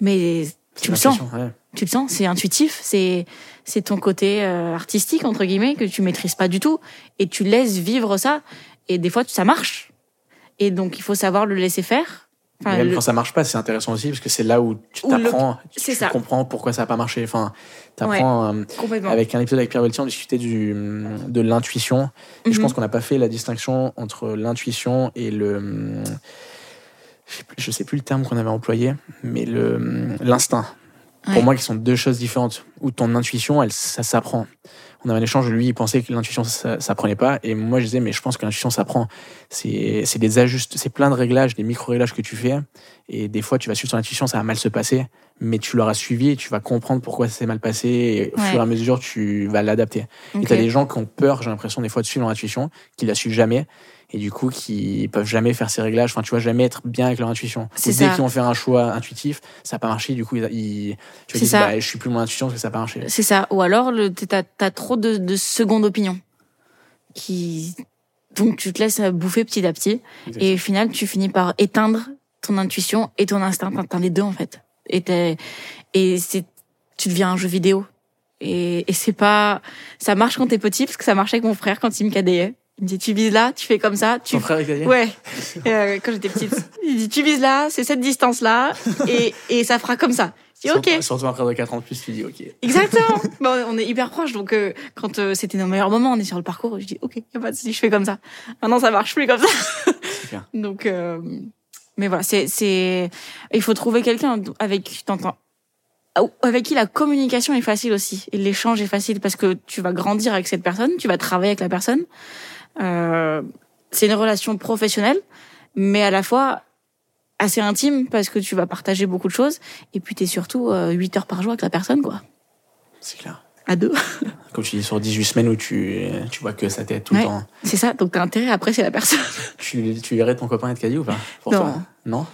mais tu le sens. ouais. tu le sens, c'est intuitif, c'est c'est ton côté euh, artistique entre guillemets que tu maîtrises pas du tout et tu laisses vivre ça et des fois ça marche et donc il faut savoir le laisser faire. Enfin, même le- quand ça marche pas, c'est intéressant aussi parce que c'est là où tu le- t'apprends, tu, comprends pourquoi ça a pas marché. Enfin, t'apprends euh, complètement. avec un épisode avec Pierre Beltier, on discutait du, de l'intuition. Et je Mhm. pense qu'on n'a pas fait la distinction entre l'intuition et le. Plus- je sais plus le terme qu'on avait employé, mais le l'instinct. Ouais. Pour moi, qui sont deux choses différentes. Où ton intuition, elle, ça s'apprend. On avait un échange, lui, il pensait que l'intuition, ça s'apprenait pas. Et moi, je disais, mais je pense que l'intuition s'apprend. C'est c'est des ajustes, c'est plein de réglages, des micro-réglages que tu fais. Et des fois, tu vas suivre ton intuition, ça va mal se passer. Mais tu l'auras suivi et tu vas comprendre pourquoi ça s'est mal passé. Et au Ouais. fur et à mesure, tu vas l'adapter. Et Ok. t'as des gens qui ont peur, j'ai l'impression, des fois, de suivre leur intuition, qui la suivent jamais. Et du coup, qui peuvent jamais faire ces réglages. Enfin, tu vois, jamais être bien avec leur intuition. Ou dès qu'ils vont faire un choix intuitif, ça n'a pas marché. Du coup, ils, ils- tu vas dire, ça. bah, je suis plus mon intuition parce que ça n'a pas marché. C'est ça. Ou alors t'as as trop de, de seconde opinion qui donc tu te laisses bouffer petit à petit et au final tu finis par éteindre ton intuition et ton instinct. T'as les deux en fait. Et et c'est tu deviens un jeu vidéo. Et, et c'est pas ça marche quand t'es petit parce que ça marchait avec mon frère quand il me cadayait. Il me dit tu vises là, tu fais comme ça, tu Ton frère italien Ouais. Euh, quand j'étais petite. Il dit tu vises là, c'est cette distance là et et ça fera comme ça. Je dis OK. Surtout- frère de 4 ans de plus, tu dis ok. Exactement. Bon, on est hyper proches, donc euh, quand euh, c'était nos meilleurs moments, on est sur le parcours, je dis ok, y a pas de souci, je fais comme ça. Maintenant, ça marche plus comme ça. Super. Donc, euh, mais voilà, c'est c'est, il faut trouver quelqu'un avec qui t'entends, avec qui la communication est facile aussi, et l'échange est facile parce que tu vas grandir avec cette personne, tu vas travailler avec la personne. Euh, c'est une relation professionnelle, mais à la fois assez intime parce que tu vas partager beaucoup de choses et puis t'es surtout euh, 8 heures par jour avec la personne quoi C'est clair. à deux Comme tu dis, sur 18 semaines où tu, tu vois que sa tête tout Ouais. le temps. c'est ça donc t'as intérêt après c'est la personne Tu, tu irais ton copain être caddie ou pas Pour Non. toi Non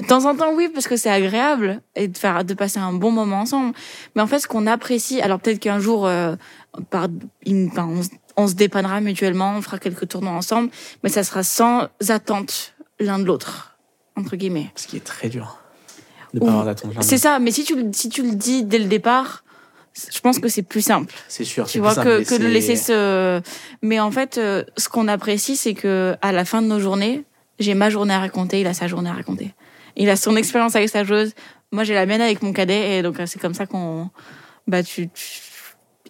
de temps en temps oui parce que c'est agréable et de faire de passer un bon moment ensemble mais en fait ce qu'on apprécie alors peut-être qu'un jour euh, par une- enfin, on, se- on se dépannera mutuellement on fera quelques tournois ensemble mais ça sera sans attente l'un de l'autre entre guillemets Ce qui est très dur. De pas avoir d'attente. c'est ça mais si tu le- si tu le dis dès le départ je pense que c'est plus simple C'est sûr. c'est tu plus vois simple, que, de laisser ce mais en fait euh, ce qu'on apprécie c'est que à la fin de nos journées j'ai ma journée à raconter il a sa journée à raconter il a son expérience avec sa joueuse moi j'ai la mienne avec mon cadet et donc euh, c'est comme ça qu'on bah tu, tu-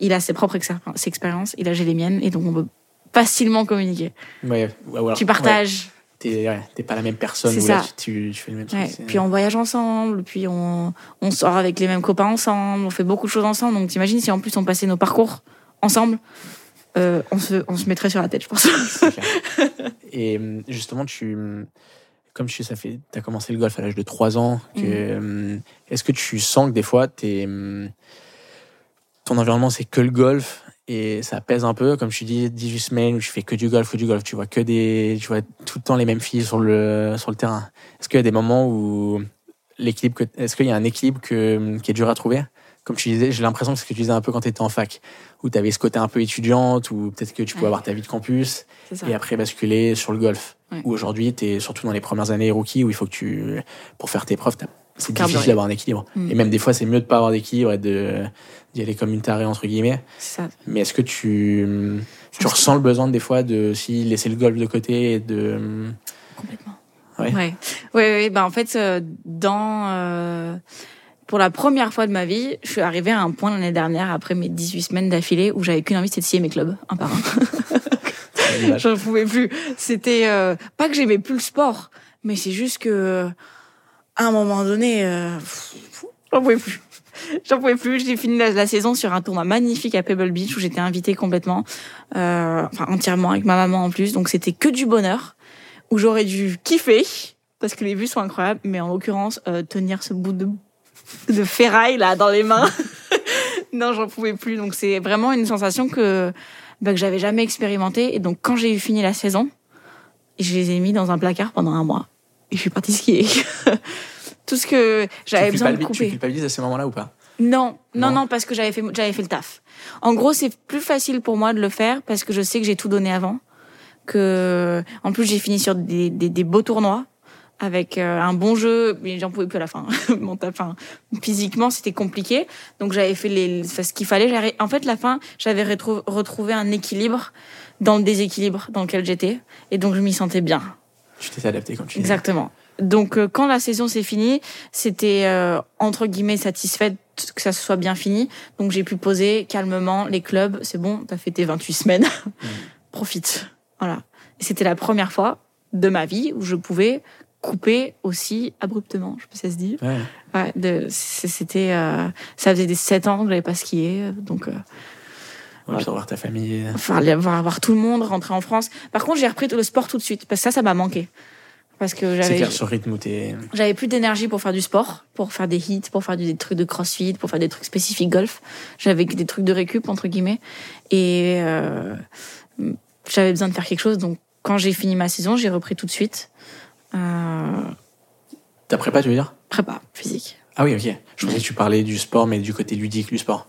il a ses propres expériences il a j'ai les miennes et donc on peut facilement communiquer Ouais, ouais, ou tu partages T'es pas la même personne. Là, ça. tu, tu, tu fais le même truc. Puis on voyage ensemble, puis on, on sort avec les mêmes copains ensemble, on fait beaucoup de choses ensemble. Donc t'imagines si en plus on passait nos parcours ensemble, euh, on, se, on se mettrait sur la tête, je pense. Et hum, justement, tu, hum, comme tu sais, as commencé le golf à l'âge de 3 ans. Que, hum, Est-ce que tu sens que des fois, t'es, hum, ton environnement, c'est que le golf et ça pèse un peu, comme tu dis, 18 semaines où tu fais que du golf, que du golf, tu vois que des, tu vois tout le temps les mêmes filles sur le, sur le terrain. Est-ce qu'il y a des moments où l'équilibre, est-ce qu'il y a un équilibre que, qui est dur à trouver? Comme tu disais, j'ai l'impression que c'est ce que tu disais un peu quand tu étais en fac, où tu avais ce côté un peu étudiante, ou peut-être que tu pouvais Ouais. avoir ta vie de campus, et après basculer sur le golf. Ouais. Où aujourd'hui, tu es surtout dans les premières années rookie, où il faut que tu, pour faire tes preuves, c'est difficile d'avoir un équilibre. Mm. Et même des fois, c'est mieux de pas avoir d'équilibre et d'y aller comme une tarée, entre guillemets. C'est ça. Mais est-ce que tu, tu ressens le besoin des fois de si laisser le golf de côté et de. Complètement. Ouais. Ouais. Ouais, ouais, bah en fait, euh, dans euh, pour la première fois de ma vie, je suis arrivée à un point l'année dernière, après mes 18 semaines d'affilée, où j'avais qu'une envie, c'était de scier mes clubs, un par un. J'en pouvais plus. C'était euh, pas que j'aimais plus le sport, mais c'est juste que à un moment donné, euh, j'en pouvais plus. J'en pouvais plus. J'ai fini la, la saison sur un tournoi magnifique à Pebble Beach où j'étais invitée complètement, euh, enfin entièrement avec ma maman en plus. Donc c'était que du bonheur où j'aurais dû kiffer parce que les vues sont incroyables, mais en l'occurrence euh, tenir ce bout de de ferraille là dans les mains. non, j'en pouvais plus. Donc c'est vraiment une sensation que bah, que j'avais jamais expérimentée. Et donc quand j'ai eu fini la saison, je les ai mis dans un placard pendant un mois. Et je suis partie skier. Tout ce que j'avais besoin de culpabilises- Tu couper. culpabilises à ces moments-là ou pas? Non, non, Non. non, parce que j'avais fait, j'avais fait le taf. En gros, c'est plus facile pour moi de le faire parce que je sais que j'ai tout donné avant. Que, en plus, j'ai fini sur des, des, des beaux tournois avec euh, un bon jeu, mais j'en pouvais plus à la fin. Enfin, physiquement, c'était compliqué. Donc, j'avais fait les, enfin, ce qu'il fallait. En fait, la fin, j'avais retrou- retrouvé un équilibre dans le déséquilibre dans lequel j'étais. Et donc, je m'y sentais bien. Tu t'es adapté comme tu. Exactement. Donc euh, quand la saison s'est finie, c'était euh, entre guillemets satisfaite que ça se soit bien fini. Donc j'ai pu poser calmement les clubs. C'est bon, t'as fait tes 28 semaines. Profite. Voilà. C'était la première fois de ma vie où je pouvais couper aussi abruptement. Je sais pas si ça se dit. Ouais. Ouais, c'était, euh, ça faisait des 7 ans que j'avais pas skié. Donc, euh, Ouais, puis revoir ta famille. enfin, aller voir, voir tout le monde, rentrer en France. Par contre, j'ai repris le sport tout de suite parce que ça, ça m'a manqué. Parce que j'avais, ce rythme où j'avais plus d'énergie pour faire du sport, pour faire des hits, pour faire des trucs de crossfit, pour faire des trucs spécifiques golf. J'avais des trucs de récup, entre guillemets. Et euh, j'avais besoin de faire quelque chose. Donc, quand j'ai fini ma saison, j'ai repris tout de suite. Euh, Ta prépa, tu veux dire? Prépa physique. Ah oui, ok. Je pensais que tu parlais du sport, mais du côté ludique du sport.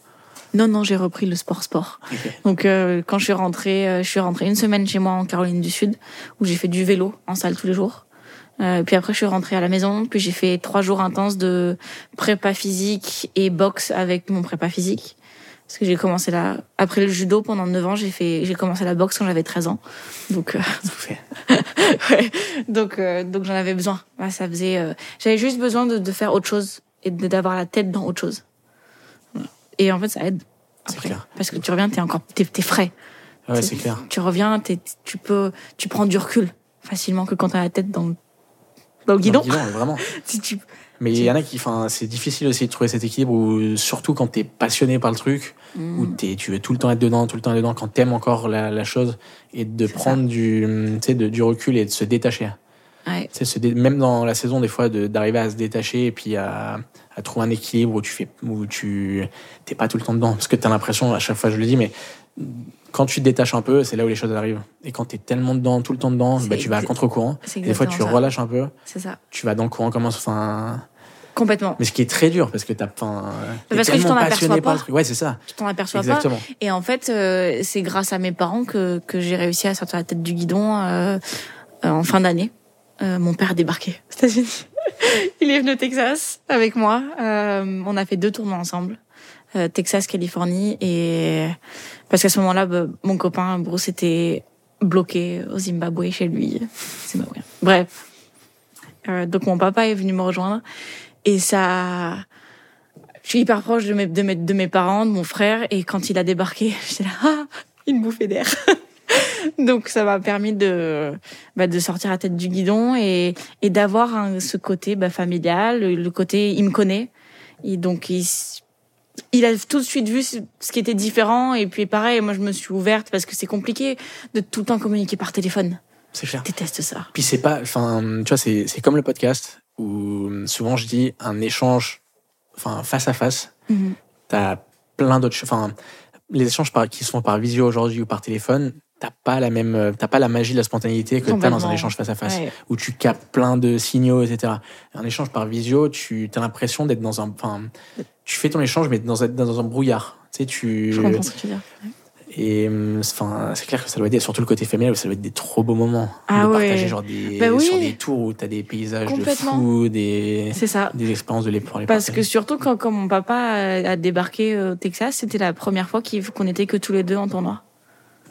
Non, non, j'ai repris le sport-sport. Donc, euh, quand je suis rentrée, euh, je suis rentrée une semaine chez moi en Caroline du Sud, où j'ai fait du vélo en salle tous les jours. Euh, puis après, je suis rentrée à la maison. Puis j'ai fait trois jours intenses de prépa physique et boxe avec mon prépa physique. Parce que j'ai commencé là. Après le judo, pendant 9 ans, j'ai fait, j'ai commencé la boxe quand j'avais 13 ans. Donc, euh, ouais. donc, euh, donc j'en avais besoin. Ouais, ça faisait, euh, j'avais juste besoin de, de faire autre chose et d'avoir la tête dans autre chose. Voilà. Et en fait, ça aide. C'est après. clair. Parce que tu reviens, t'es encore, t'es, frais. Ouais, c'est clair. Tu reviens, t'es- tu peux, tu prends du recul facilement que quand t'as la tête dans le, dans le guidon. Dans le guidon, vraiment. Si tu- Mais il y en a qui, enfin, c'est difficile aussi de trouver cet équilibre où, surtout quand t'es passionné par le truc, Mm. où t'es, tu veux tout le temps être dedans, tout le temps être dedans, quand t'aimes encore la, la chose, et de prendre du, de- du recul et de se détacher. Ouais. Se dé- même dans la saison, des fois, de- d'arriver à se détacher et puis à, à trouver un équilibre où tu fais, où tu, t'es pas tout le temps dedans. Parce que t'as l'impression, à chaque fois, je le dis, mais quand tu te détaches un peu, c'est là où les choses arrivent. Et quand t'es tellement dedans, tout le temps dedans, bah, tu vas à contre-courant. Des fois, tu ça. relâches un peu, C'est ça. tu vas dans le courant comme un, enfin, Complètement. mais ce qui est très dur parce que t'as, t'es parce que tu tellement t'en aperçois pas. Ouais, c'est ça. Tu t'en aperçois pas. Exactement. Et en fait, euh, c'est grâce à mes parents que, que j'ai réussi à sortir la tête du guidon euh, euh, en fin d'année. Mon père a débarqué aux États-Unis. Il est venu au Texas avec moi. On a fait deux tournois ensemble. Euh, Texas, Californie. Et parce qu'à ce moment-là, bah, mon copain Bruce était bloqué au Zimbabwe chez lui. Bref. Euh, donc mon papa est venu me rejoindre. Et ça... Je suis hyper proche de mes, de mes, de mes parents, de mon frère. Et quand il a débarqué, j'étais là, ah, une bouffée d'air. Donc ça m'a permis de bah, de sortir la tête du guidon et et d'avoir ce côté bah, familial, le, côté il me connaît et donc il il a tout de suite vu ce qui était différent et puis pareil moi je me suis ouverte parce que c'est compliqué de tout le temps communiquer par téléphone. C'est clair. Je déteste ça. Puis c'est pas, enfin, tu vois, c'est, comme le podcast où souvent je dis un échange, enfin, face à face. Mhm. T'as plein d'autres, enfin, les échanges par, qui se font par visio aujourd'hui ou par téléphone, t'as pas la même, euh, t'as pas la magie de la spontanéité que t'as dans un échange face à face Ouais. où tu captes plein de signaux, etc. Un échange par visio, tu as l'impression d'être dans un, enfin, tu fais ton échange mais dans un, dans un brouillard. Tu sais, tu, Je comprends ce que tu veux dire. et hum, enfin, c'est clair que ça doit être, surtout le côté familial, ça doit être des trop beaux moments. Ah de ouais. partager genre des, Bah oui. sur des tours où t'as des paysages de fou, des, C'est ça. des expériences de les pour les Parce que surtout quand, quand mon papa a, débarqué au Texas, c'était la première fois qu'on était que tous les deux en tournoi.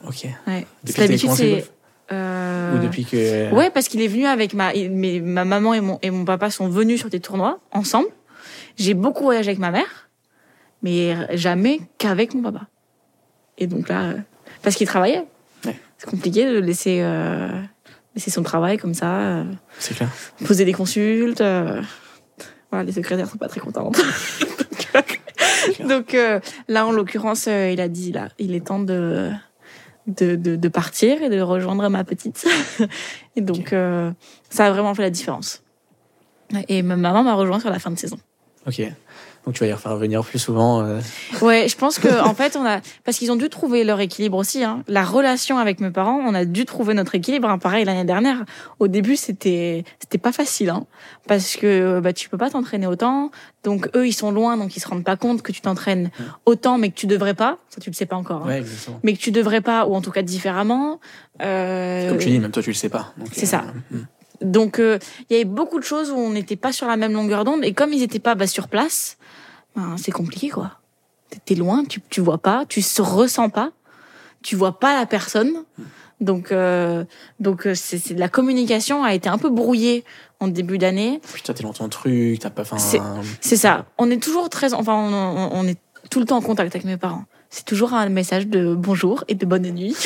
Ok. Ouais. Le c'est. euh, Ou depuis que. Ouais, parce qu'il est venu avec ma, mes- ma maman et mon, et mon papa sont venus sur des tournois ensemble. J'ai beaucoup voyagé avec ma mère, mais jamais qu'avec mon papa. Et donc là, euh, parce qu'il travaillait. Ouais. C'est compliqué de laisser, euh, laisser son travail comme ça, euh, C'est clair. poser des consultes. euh, voilà, les secrétaires sont pas très contentes. donc euh, là, en l'occurrence, il a dit là, il est temps de de, de, de partir et de rejoindre ma petite. et donc, euh, ça a vraiment fait la différence. Et ma maman m'a rejoint sur la fin de saison. Ok. Donc tu vas y refaire venir plus souvent. euh. Ouais, je pense que en fait, on a parce qu'ils ont dû trouver leur équilibre aussi. Hein. La relation avec mes parents, on a dû trouver notre équilibre. Hein. Pareil l'année dernière, au début, c'était c'était pas facile, hein, parce que bah tu peux pas t'entraîner autant. Donc eux, ils sont loin, donc ils se rendent pas compte que tu t'entraînes autant, mais que tu devrais pas. Ça, tu le sais pas encore. hein. Ouais, exactement. Mais que tu devrais pas, ou en tout cas différemment. Euh, Comme tu dis, même toi tu le sais pas. C'est ça. mm. Donc euh, il y avait beaucoup de choses où on n'était pas sur la même longueur d'onde et comme ils n'étaient pas bah, sur place, ben, c'est compliqué quoi. T'es- loin, tu tu vois pas, tu se ressens pas, tu vois pas la personne. Donc euh, donc euh, c'est la communication a été un peu brouillée en début d'année. Toi t'es dans ton truc, t'as pas C'est- ça. On est toujours très enfin on, on- on est tout le temps en contact avec mes parents. C'est toujours un message de bonjour et de bonne nuit.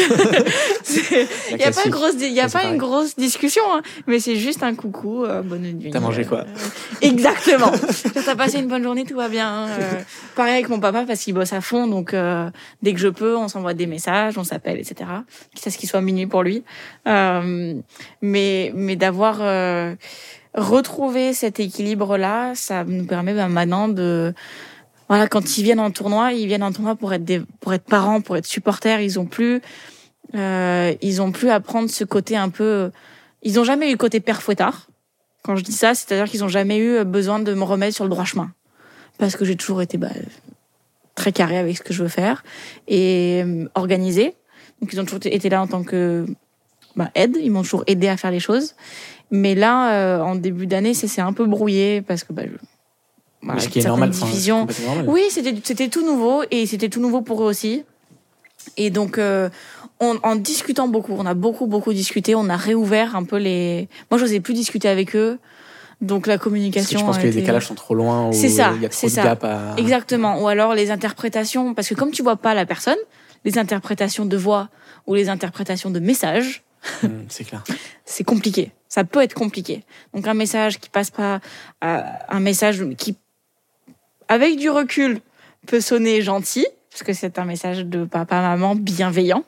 Il n'y a pas, grosse, y a pas une grosse discussion, hein, mais c'est juste un coucou, euh, bonne nuit. T'as mangé quoi Euh, Exactement. T'as passé une bonne journée, tout va bien. euh, pareil avec mon papa parce qu'il bosse à fond, donc dès que je peux, on s'envoie des messages, on s'appelle, etc. Quitte à ce qu'il soit minuit pour lui. Mais mais d'avoir retrouvé cet équilibre-là, ça nous permet ben, maintenant de voilà, quand ils viennent en tournoi, ils viennent en tournoi pour être des, pour être parents, pour être supporters. Ils ont plus, euh, ils ont plus à prendre ce côté un peu. Ils ont jamais eu le côté père fouettard. Quand je dis ça, c'est-à-dire qu'ils ont jamais eu besoin de me remettre sur le droit chemin, parce que j'ai toujours été bah, très carré avec ce que je veux faire et euh, organisé. Donc ils ont toujours été là en tant que bah, aide. Ils m'ont toujours aidé à faire les choses. Mais là, euh, en début d'année, ça s'est un peu brouillé parce que bah, je, Mais ce qui est normal. normal. oui, c'était c'était tout nouveau et c'était tout nouveau pour eux aussi. Et donc, euh, on, en discutant beaucoup, on a beaucoup beaucoup discuté, on a réouvert un peu les. Moi, je n'osais plus discuter avec eux, donc la Parce que communication. je pense que les décalages sont trop loin C'est ça, il y a trop c'est de ça. gap à. Exactement. Ou alors les interprétations, parce que comme tu vois pas la personne, les interprétations de voix ou les interprétations de messages, Mm, C'est clair. c'est compliqué. Ça peut être compliqué. Donc un message qui passe pas, euh, un message qui, avec du recul, peut sonner gentil, parce que c'est un message de papa maman bienveillant,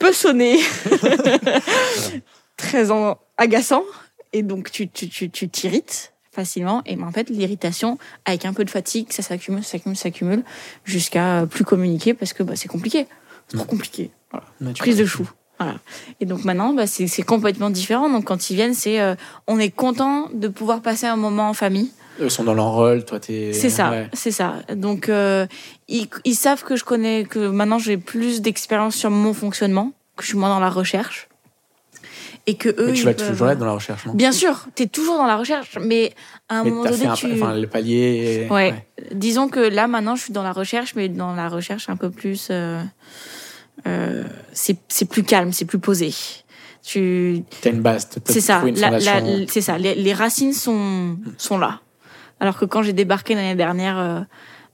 peut sonner très en- agaçant, et donc tu tu tu tu t'irrites facilement. Et ben, en fait, l'irritation, avec un peu de fatigue, ça s'accumule, s'accumule, s'accumule, jusqu'à plus communiquer, parce que bah, c'est compliqué. C'est trop compliqué. Voilà prise de chou. Voilà. Et donc maintenant, bah, c'est c'est complètement différent. Donc quand ils viennent, c'est euh, on est content de pouvoir passer un moment en famille. Eux sont dans leur rôle, toi t'es. C'est ça, ouais. c'est ça. Donc euh, ils, ils savent que je connais, que maintenant j'ai plus d'expérience sur mon fonctionnement, que je suis moins dans la recherche, et que eux. Mais tu ils vas peuvent- toujours être dans la recherche, non? Bien sûr, t'es toujours dans la recherche, mais à un Mais moment donné, un, tu. enfin, le palier. Ouais. Disons que là maintenant, je suis dans la recherche, mais dans la recherche un peu plus. euh, euh, c'est plus calme, c'est plus posé. Tu T'as une base. c'est ça, la- la- c'est ça. Les, les racines sont sont là. Alors que quand j'ai débarqué l'année dernière, euh,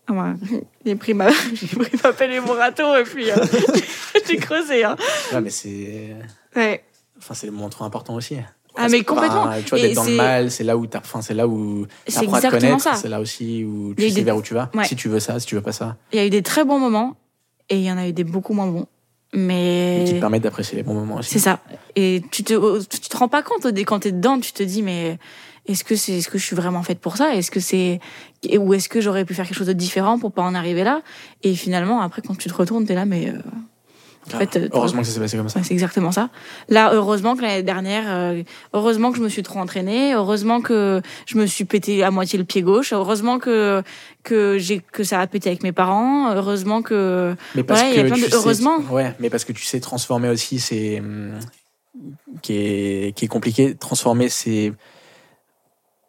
ah ouais, j'ai pris ma j'ai pris ma pelle et mon râteau et puis euh, j'ai creusé. Hein. Ouais, mais c'est. Ouais. Enfin, c'est le moment trop important aussi. Ah, mais complètement. tu vois, d'être dans le mal, c'est là où t'as, enfin, c'est là où t'apprends à te connaître. C'est là aussi où tu sais des- vers où tu vas. Ouais. Si tu veux ça, si tu veux pas ça. Il y a eu des très bons moments et il y en a eu des beaucoup moins bons. Mais qui te permettent d'apprécier les bons moments aussi. c'est ça. Et tu te tu te rends pas compte quand t'es dedans, tu te dis mais est-ce que c'est est-ce que je suis vraiment faite pour ça? Est-ce que c'est ou est-ce que j'aurais pu faire quelque chose de différent pour pas en arriver là? Et finalement après quand tu te retournes, t'es là mais euh, en fait, euh, Heureusement que ça s'est passé comme ça. Ouais, c'est exactement ça. Là, heureusement que l'année dernière, euh, heureusement que je me suis trop entraînée, heureusement que je me suis pété à moitié le pied gauche, heureusement que que j'ai que ça a pété avec mes parents, heureusement que Mais parce y a que plein de- tu sais- heureusement. ouais, mais parce que tu sais transformer aussi, c'est hum, qui est qui est compliqué. Transformer ces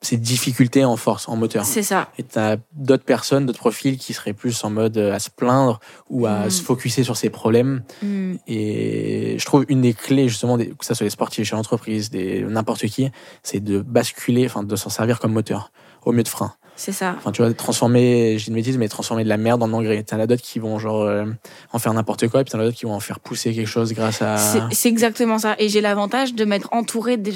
ces difficultés en force, en moteur. c'est ça. Et t'as d'autres personnes, d'autres profils qui seraient plus en mode euh, à se plaindre ou à Mm. se focuser sur ses problèmes. Hmm. Et je trouve une des clés justement, que ça soit les sportifs chez l'entreprise, n'importe qui, c'est de basculer, enfin de s'en servir comme moteur au mieux de frein. C'est ça. Enfin, tu vois, transformer, j'ai une bêtise, mais transformer de la merde en engrais. T'en as d'autres qui vont genre euh, en faire n'importe quoi, et puis t'en as d'autres qui vont en faire pousser quelque chose grâce à. C'est exactement ça. Et j'ai l'avantage de m'être entourée de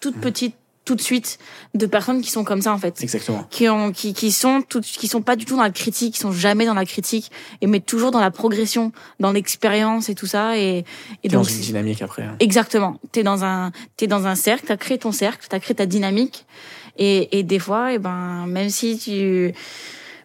toutes petites, tout de suite, de personnes qui sont comme ça en fait. Exactement. qui ont qui qui sont toutes qui sont pas du tout dans la critique qui sont jamais dans la critique et mais toujours dans la progression dans l'expérience et tout ça et et T'es dans donc une dynamique après. hein. exactement t'es dans un t'es dans un cercle t'as créé ton cercle t'as créé ta dynamique Et, et des fois, et ben, même si tu,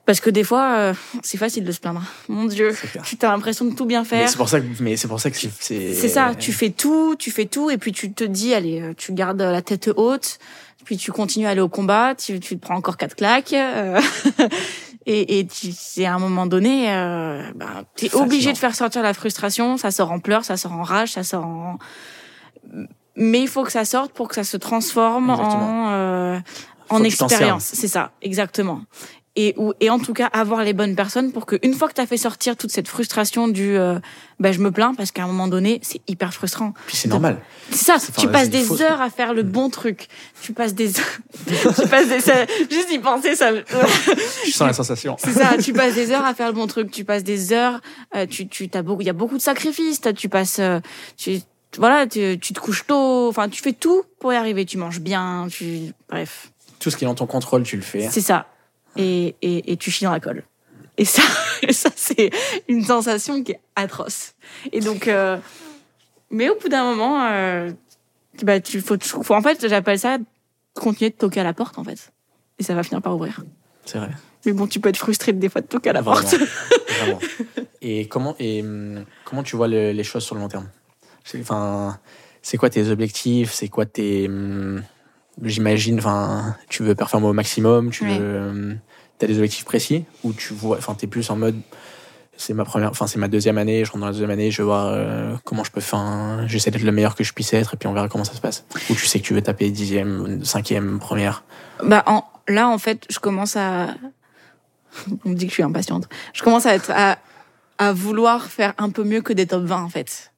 parce que des fois, euh, c'est facile de se plaindre. Mon Dieu, tu as l'impression de tout bien Mais faire. c'est pour ça que, mais c'est pour ça que c'est. C'est ça, tu fais tout, tu fais tout, et puis tu te dis, allez, euh, tu gardes la tête haute, puis tu continues à aller au combat, tu, tu te prends encore quatre claques, euh, et, et tu, c'est à un moment donné, euh, bah, t'es obligé de faire sortir la frustration, ça sort en pleurs, ça sort en rage, ça sort en... Mais il faut que ça sorte pour que ça se transforme Exactement. en, euh, en expérience. C'est ça, exactement. Et, ou, et en tout cas, avoir les bonnes personnes pour qu'une fois que tu as fait sortir toute cette frustration du euh, bah, je me plains, parce qu'à un moment donné, c'est hyper frustrant. Puis c'est normal. C'est ça, tu enfin, passes des heures à faire le bon truc. Tu passes des tu passes des ça- juste y penser ça. Je sens la sensation. C'est ça, tu passes des heures à faire le bon truc, tu passes des heures, euh, tu tu t'as beaucoup il y a beaucoup de sacrifices, tu passes euh, tu voilà, tu, tu te couches tôt, enfin tu fais tout pour y arriver, tu manges bien, tu bref. Tout ce qui est dans ton contrôle, tu le fais. C'est ça. Et, et, et tu chies dans la colle. Et ça, ça c'est une sensation qui est atroce. Et donc, euh, mais au bout d'un moment, euh, bah, tu faut, faut- en fait, j'appelle ça continuer de toquer à la porte, en fait. Et ça va finir par ouvrir. C'est vrai. Mais bon, tu peux être frustré des fois de toquer à la Vraiment. porte. Vraiment. Et comment, et, hum, comment tu vois le- les choses sur le long terme? C'est- Enfin, c'est quoi tes objectifs? C'est quoi tes. J'imagine, enfin, tu veux performer au maximum, tu veux. as des objectifs précis ou tu vois, enfin, t'es plus en mode. C'est ma première, enfin, c'est ma deuxième année, je rentre dans la deuxième année, je vais voir euh, comment je peux faire. J'essaie d'être le meilleur que je puisse être et puis on verra comment ça se passe. Ou tu sais que tu veux taper dixième, cinquième, première. Bah, en, là, en fait, je commence à. On me dit que je suis impatiente. Je commence à être à, à vouloir faire un peu mieux que des top 20, en fait.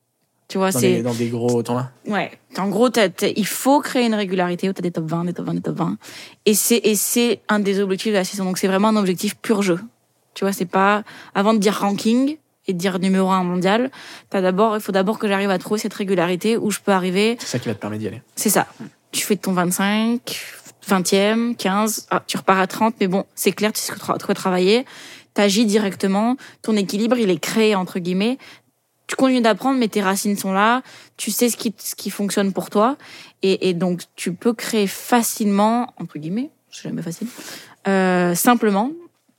Tu vois, c'est. dans des gros tournois. Ouais. En gros, t'as- il faut créer une régularité où tu as des top 20, des top 20, des top 20. Et c'est, un des objectifs de la saison. Donc, c'est vraiment un objectif pur jeu. Tu vois, c'est pas, avant de dire ranking et de dire numéro un mondial, t'as d'abord, il faut d'abord que j'arrive à trouver cette régularité où je peux arriver. C'est ça qui va te permettre d'y aller. C'est ça. Tu fais ton 25, 20e, 15, ah, tu repars à 30, mais bon, c'est clair, tu sais ce que tra- quoi travailler. T'agis directement, ton équilibre, il est créé, entre guillemets. Tu continues d'apprendre, mais tes racines sont là. Tu sais ce qui, ce qui fonctionne pour toi. Et, et donc, tu peux créer facilement, entre guillemets, c'est jamais facile, euh, simplement,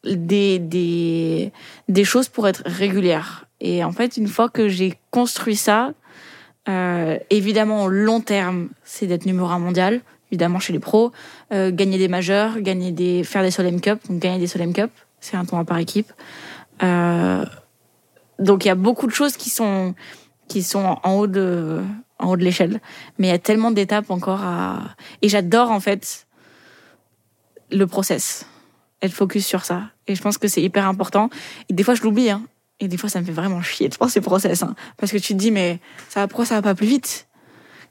des, des, des choses pour être régulière. Et en fait, une fois que j'ai construit ça, euh, évidemment, au long terme, c'est d'être numéro un mondial, évidemment chez les pros, euh, gagner des majeurs, gagner des, faire des Solheim Cup, donc gagner des Solheim Cup, c'est un tournoi par équipe. Euh, donc il y a beaucoup de choses qui sont qui sont en haut de en haut de l'échelle, mais il y a tellement d'étapes encore à et j'adore en fait le process, être focus sur ça. Et je pense que c'est hyper important. Et des fois je l'oublie, hein. Et des fois ça me fait vraiment chier de penser process, hein. parce que tu te dis mais ça pourquoi ça va pas plus vite?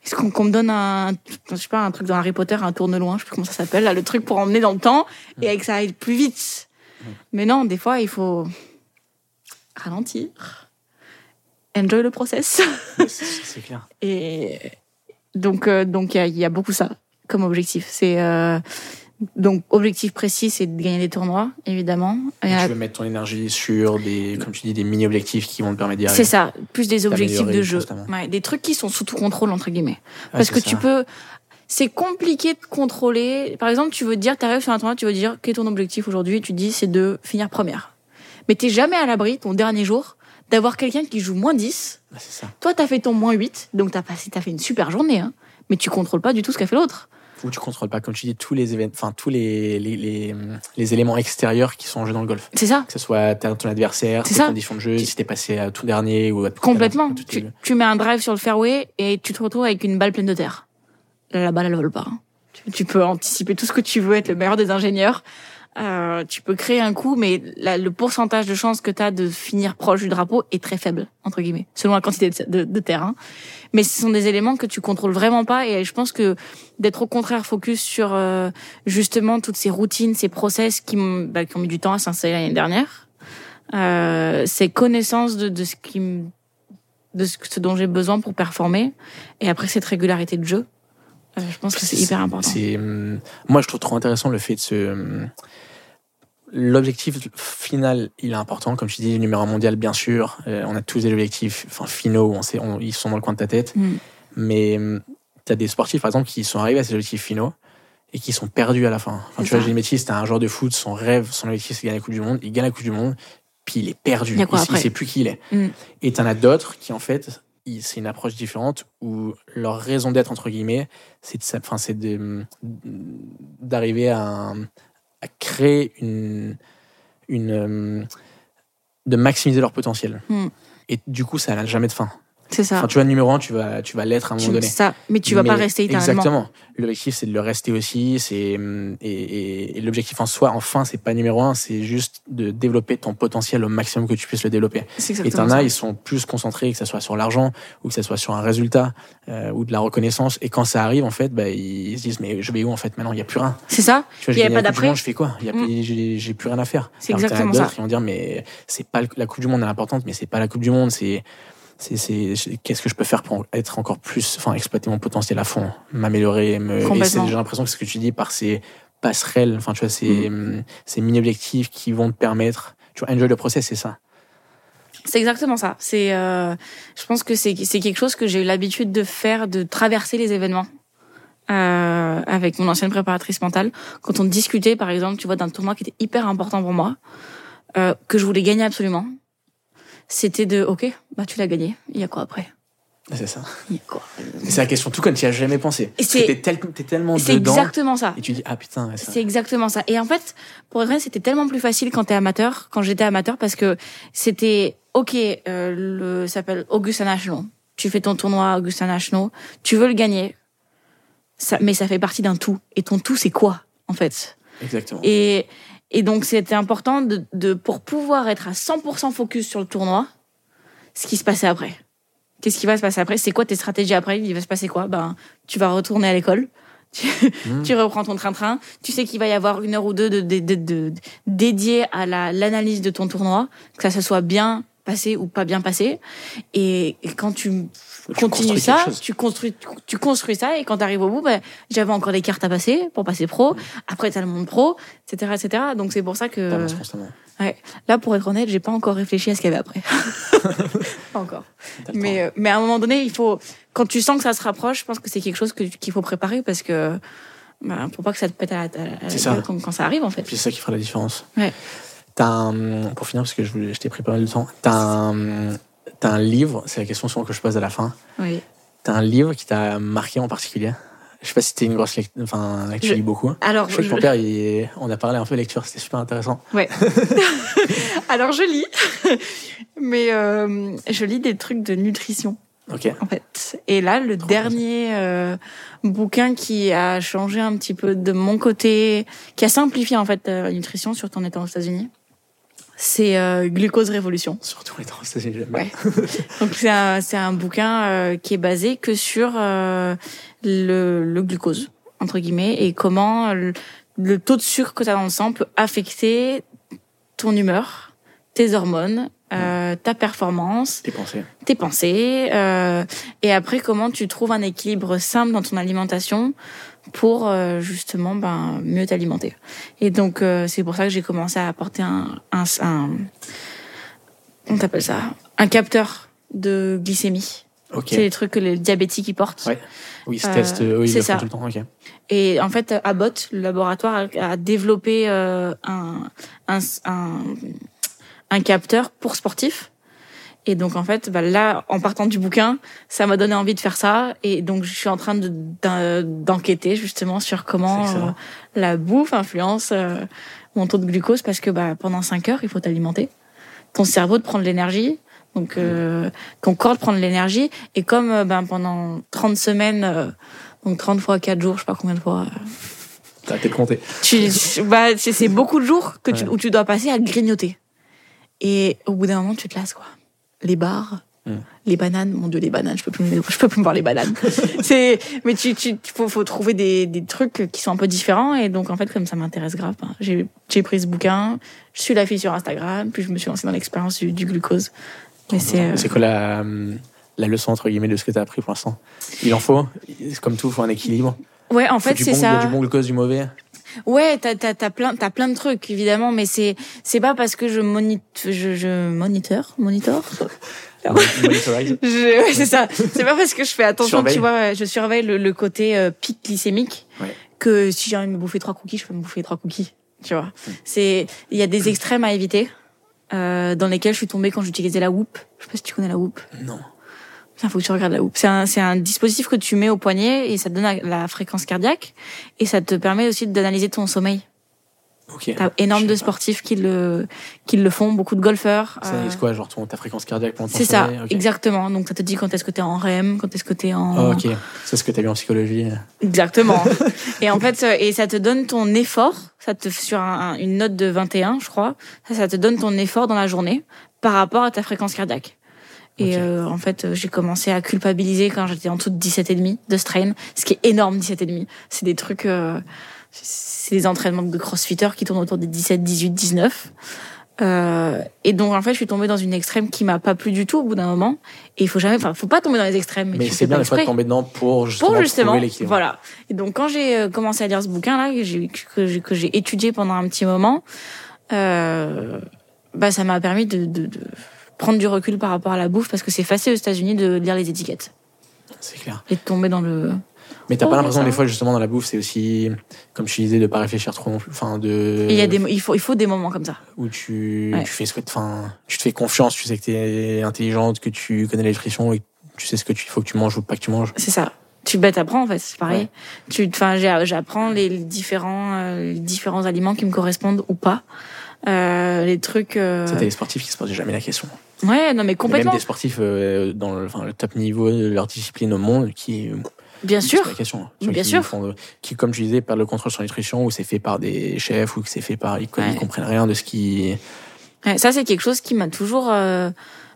Est-ce qu'on qu'on me donne un, je sais pas, un truc dans Harry Potter, un tourne loin, je sais plus comment ça s'appelle, là, le truc pour emmener dans le temps et que ça aille plus vite. Mais non, des fois, il faut ralentir, enjoy le process. C'est clair. Et donc, euh, donc il y a, il y a beaucoup ça comme objectif. C'est euh, donc objectif précis, c'est de gagner des tournois, évidemment. Et, Tu veux mettre ton énergie sur des, comme tu dis, des mini-objectifs qui vont te permettre d'y arriver. C'est ça, plus des objectifs de jeu, ouais, des trucs qui sont sous tout contrôle entre guillemets. Ouais, Parce que ça. tu peux. C'est compliqué de contrôler. Par exemple, tu veux dire, tu arrives sur un tournoi, tu veux dire, quel est ton objectif aujourd'hui? Tu dis, c'est de finir première. Mais t'es jamais à l'abri, ton dernier jour, d'avoir quelqu'un qui joue moins 10. Ouais, c'est ça. Toi, t'as fait ton moins 8, donc t'as passé, t'as fait une super journée, hein. Mais tu contrôles pas du tout ce qu'a fait l'autre. Ou tu contrôles pas, comme tu dis, tous les événements, enfin, tous les, les, les, les éléments extérieurs qui sont en jeu dans le golf. C'est ça. Que ce soit ton adversaire, tes ça. conditions de jeu, si t'es passé à tout dernier ou à tout Complètement. Tu, tu mets un drive sur le fairway et tu te retrouves avec une balle pleine de terre. Là, la balle, elle vole pas. hein. Tu, tu peux anticiper tout ce que tu veux, être le meilleur des ingénieurs. Euh, tu peux créer un coup, mais la- le pourcentage de chance que tu as de finir proche du drapeau est très faible, entre guillemets, selon la quantité de, de, de terre. hein. Mais ce sont des éléments que tu contrôles vraiment pas. Et je pense que d'être au contraire focus sur euh, justement toutes ces routines, ces process qui, bah, qui ont mis du temps à s'installer l'année dernière, euh, ces connaissances de, de ce qui de ce, dont j'ai besoin pour performer. Et après, cette régularité de jeu, euh, je pense que c'est hyper important. Hum, moi, je trouve trop intéressant le fait de se. L'objectif final, il est important. Comme tu dis, numéro un mondial, bien sûr. Euh, on a tous des objectifs enfin, finaux, on sait, on- ils sont dans le coin de ta tête. Mm. Mais tu as des sportifs, par exemple, qui sont arrivés à ces objectifs finaux et qui sont perdus à la fin. Enfin, tu vois, ça. Gilles Métis, c'était un joueur de foot, son rêve, son objectif, c'est de gagner la Coupe du Monde. Il gagne la Coupe du Monde, puis il est perdu. Il après sait plus qui il est. Mm. Et t'en as d'autres qui, en fait, c'est une approche différente où leur raison d'être, entre guillemets, c'est d'arriver à, un- à créer une, une, euh, de maximiser leur potentiel. Mm. Et du coup, ça n'a jamais de fin. C'est ça. Enfin, tu vois, numéro un, tu vas, tu vas l'être à un moment donné. ça. Mais tu vas pas rester éternellement. Exactement. L'objectif, c'est de le rester aussi. C'est hum, et, et- et l'objectif en soi, enfin, c'est pas numéro un, c'est juste de développer ton potentiel au maximum que tu puisses le développer. Et t'en as, ça. ils sont plus concentrés, que ce soit sur l'argent ou que ce soit sur un résultat euh, ou de la reconnaissance. Et quand ça arrive, en fait, bah, ils se disent mais je vais où en fait maintenant? Il y a plus rien. C'est ça. Il y j'ai a pas d'après. Je fais quoi? Il y a Mm. plus- J'ai plus rien à faire. C'est exactement ça. qui vont dire mais c'est pas la Coupe du Monde est importante, mais c'est pas la Coupe du Monde, c'est c'est qu'est-ce que je peux faire pour être encore plus enfin exploiter mon potentiel à fond m'améliorer me j'ai l'impression que ce que tu dis par ces passerelles enfin tu vois ces Mm. ces mini objectifs qui vont te permettre tu vois enjoy le process c'est ça C'est exactement ça. C'est, euh, je pense que c'est c'est quelque chose que j'ai eu l'habitude de faire, de traverser les événements. Euh, avec mon ancienne préparatrice mentale, quand on discutait, par exemple, tu vois, d'un tournoi qui était hyper important pour moi, euh, que je voulais gagner absolument, c'était de, ok, bah tu l'as gagné. Il y a quoi après? C'est ça Il y a quoi? C'est la question tout comme tu y as jamais pensé c'est- tel- t'es tellement C'est dedans exactement ça. et tu dis ah putain C'est exactement ça. Et en fait, pour être vrai, c'était tellement plus facile quand t'es amateur, quand j'étais amateur, parce que c'était ok. Euh, le ça s'appelle Augusta National. Tu fais ton tournoi Augusta National. Tu veux le gagner, ça, mais ça fait partie d'un tout. Et ton tout, c'est quoi en fait? Exactement Et et donc c'était important de, de pour pouvoir être à 100% focus sur le tournoi, ce qui se passait après. Qu'est-ce qui va se passer après? C'est quoi tes stratégies après? Il va se passer quoi? Ben, tu vas retourner à l'école. Tu, Mm. tu reprends ton train-train. Tu sais qu'il va y avoir une heure ou deux de, de, de, de- dédiée à la l'analyse de ton tournoi, que ça se soit bien passé ou pas bien passé. Et, et quand tu, Tu continues ça, tu construis, tu, tu construis ça. Et quand tu arrives au bout, ben, j'avais encore des cartes à passer pour passer pro. Après, t'as le monde pro, etc., etc. Donc c'est pour ça que constamment Là, pour être honnête, j'ai pas encore réfléchi à ce qu'il y avait après. pas encore. Mais, euh, mais à un moment donné, il faut, quand tu sens que ça se rapproche, je pense que c'est quelque chose qu'il faut préparer parce que, bah, pour pas que ça te pète à la, à la ça. quand, quand ça arrive, en fait. C'est ça qui fera la différence. Ouais. T'as un- pour finir, parce que je, voulais- je t'ai pris pas mal de temps, t'as un, t'as un livre, c'est la question souvent que je pose à la fin, Oui. t'as un livre qui t'a marqué en particulier Je sais pas si t'es une grosse lecture, enfin, que tu Je- lis beaucoup. Alors, Je sais que je- ton père, il- on a parlé un peu lecture, c'était super intéressant. Ouais. Alors, je lis. mais euh, je lis des trucs de nutrition. Ok. en fait. Et là, le dernier euh, bouquin qui a changé un petit peu de mon côté, qui a simplifié en fait euh, la nutrition, surtout en étant aux États-Unis, c'est euh, Glucose Révolution. Surtout les trans, c'est. Ouais. Donc c'est un, c'est un bouquin euh, qui est basé que sur euh, le, le glucose entre guillemets et comment le, le taux de sucre que tu as dans le sang peut affecter ton humeur, tes hormones, euh, ta performance Tes pensées. tes pensées euh, et après comment tu trouves un équilibre simple dans ton alimentation pour euh, justement ben mieux t'alimenter et donc euh, c'est pour ça que j'ai commencé à apporter un un, un on t'appelle ça? Un capteur de glycémie Ok. c'est les trucs que les diabétiques ils portent Ouais. Oui, ils se Euh, testent, ils le font tout le temps. Et en fait Abbott le laboratoire a, a développé euh, un, un un un capteur pour sportifs et donc en fait, bah, là, en partant du bouquin, ça m'a donné envie de faire ça. Et donc je suis en train de- d'en- d'enquêter justement sur comment euh, la bouffe influence euh, mon taux de glucose parce que bah, pendant 5 heures, il faut t'alimenter. Ton cerveau de l'énergie, donc euh, ton corps de l'énergie. Et comme ben, pendant 30 semaines, euh, donc 30 fois 4 jours, je sais pas combien de fois, T'as peut-être compté. tu, tu- bah, c'est c'est beaucoup de jours que tu, Ouais. où tu dois passer à grignoter. Et au bout d'un moment, tu te lasses, quoi. Les bars, Mm. les bananes, mon dieu, les bananes, je peux plus, je peux plus me voir les bananes. c'est, mais tu, tu, faut, faut trouver des, des trucs qui sont un peu différents. Et donc, en fait, comme ça m'intéresse grave, ben, j'ai, j'ai pris ce bouquin, je suis la fille sur Instagram, puis je me suis lancée dans l'expérience du, du glucose. Mais c'est, euh, C'est quoi la, la leçon, entre guillemets, de ce que t'as appris pour l'instant? Il en faut. Comme tout, il faut un équilibre. ouais, en fait, c'est bon, il y a ça. du bon glucose, du mauvais. Ouais, t'as t'as t'as plein t'as plein de trucs évidemment, mais c'est c'est pas parce que je monite je je moniteur monitor. Je- ouais, c'est ça. C'est pas parce que je fais attention, Surveille. tu vois, je surveille le, le côté euh, pic glycémique Ouais. que si j'ai envie de me bouffer trois cookies, je peux me bouffer trois cookies. Tu vois, Hmm. c'est il y a des extrêmes à éviter euh, dans lesquels je suis tombée quand j'utilisais la Whoop. Je sais pas si tu connais la Whoop. Non. Il faut que tu regardes la. C'est un c'est un dispositif que tu mets au poignet et ça te donne la, la fréquence cardiaque et ça te permet aussi d'analyser ton sommeil. Ok. T'as énorme de pas. sportifs qui le qui le font, beaucoup de golfeurs. Ça euh, analyse quoi, genre ton, ta fréquence cardiaque pendant ton c'est ça, exactement. Donc ça te dit quand est-ce que t'es en REM, quand est-ce que t'es en Oh, ok. C'est ce que t'as vu en psychologie. Exactement. et en fait, euh, et ça te donne ton effort, ça te sur un- un- une note de 21, je crois. Ça, ça te donne ton effort dans la journée par rapport à ta fréquence cardiaque. Et euh, en fait, euh, j'ai commencé à culpabiliser quand j'étais en dessous de 17 et demi de strain, ce qui est énorme 17 et demi. C'est des trucs euh, c'est des entraînements de crossfitters qui tournent autour des 17, 18, 19. Euh, et donc en fait, je suis tombée dans une extrême qui m'a pas plu du tout au bout d'un moment. Et il faut jamais, enfin, faut pas tomber dans les extrêmes. Mais c'est bien pas des fois de exprès tomber dedans pour justement, pour justement trouver l'équilibre. voilà et donc quand j'ai euh, commencé à lire ce bouquin là que j'ai que j'ai que j'ai étudié pendant un petit moment euh, bah ça m'a permis de, de, de prendre du recul par rapport à la bouffe parce que c'est facile aux États-Unis de lire les étiquettes C'est clair. et de tomber dans le Mais t'as Oh, pas l'impression ça des fois justement dans la bouffe, c'est aussi, comme je te disais, de pas réfléchir trop non plus. Enfin, de. Il y a des il faut il faut des moments comme ça où tu, Ouais. tu fais ce que, enfin, tu te fais confiance, tu sais que t'es intelligente, que tu connais la nutrition et tu sais ce que tu faut que tu manges ou pas que tu manges. c'est ça tu bêtes apprends en fait c'est pareil Ouais. tu enfin j'ai- j'apprends les différents euh, les différents aliments qui me correspondent ou pas euh, les trucs euh, t'as des sportifs qui se posent jamais la question. Ouais non mais Et même complètement des sportifs euh, dans le, enfin, le top niveau de leur discipline au monde qui bien qui se sûr la question. Bien qui sûr. font de- qui, comme tu disais, perdent le contrôle sur la nutrition ou c'est fait par des chefs ou que c'est fait par, ils, ils Ouais. comprennent rien de ce qui, Ouais, ça, c'est quelque chose qui m'a toujours, euh,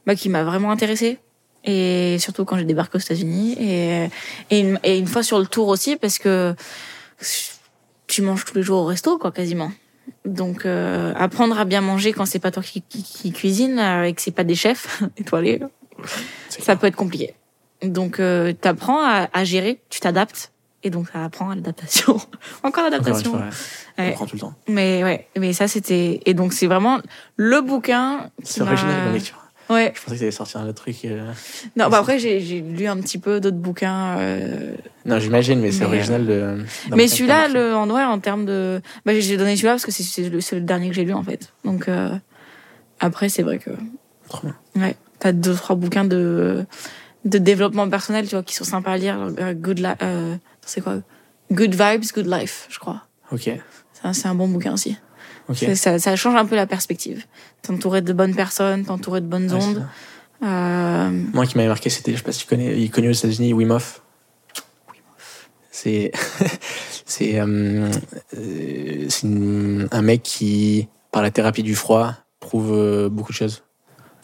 bah, qui m'a vraiment intéressé. Et surtout quand j'ai débarqué aux États-Unis. Et, et, une, et une fois sur le tour aussi, parce que tu manges tous les jours au resto, quoi, quasiment. Donc, euh, apprendre à bien manger quand c'est pas toi qui, qui, qui cuisine euh, et que c'est pas des chefs étoilés, ça peut être compliqué. Donc, euh, t'apprends à, à gérer, tu t'adaptes. Et donc, ça apprend à l'adaptation. Encore l'adaptation. on Ouais. prend tout le temps. Mais ouais, mais ça, c'était... Et donc, c'est vraiment le bouquin qui C'est original comme lecture. Ouais, Je pensais que t'allais sortir un autre truc. euh, non, bah après, j'ai lu un petit peu d'autres bouquins. euh, Non, j'imagine, mais c'est original de. d'un Mais celui-là, le, en ouais, en termes de. Bah, j'ai donné celui-là parce que c'est- le, dernier que j'ai lu, en fait. Donc, euh, après, c'est vrai que. Trop bien. Ouais, t'as deux, trois bouquins de, de développement personnel, tu vois, qui sont sympas à lire. Euh, good Li- euh, c'est quoi? Good Vibes, Good Life, je crois. Ok. C'est un bon bouquin aussi. Ça, ça change un peu la perspective. T'entourer de bonnes personnes, t'entourer de bonnes Ouais, ondes. Euh, Moi qui m'avait marqué, c'était, je sais pas si tu connais, il est connu aux États-Unis, Wim Hof. C'est, c'est, euh, euh, un mec qui, par la thérapie du froid, prouve euh, beaucoup de choses.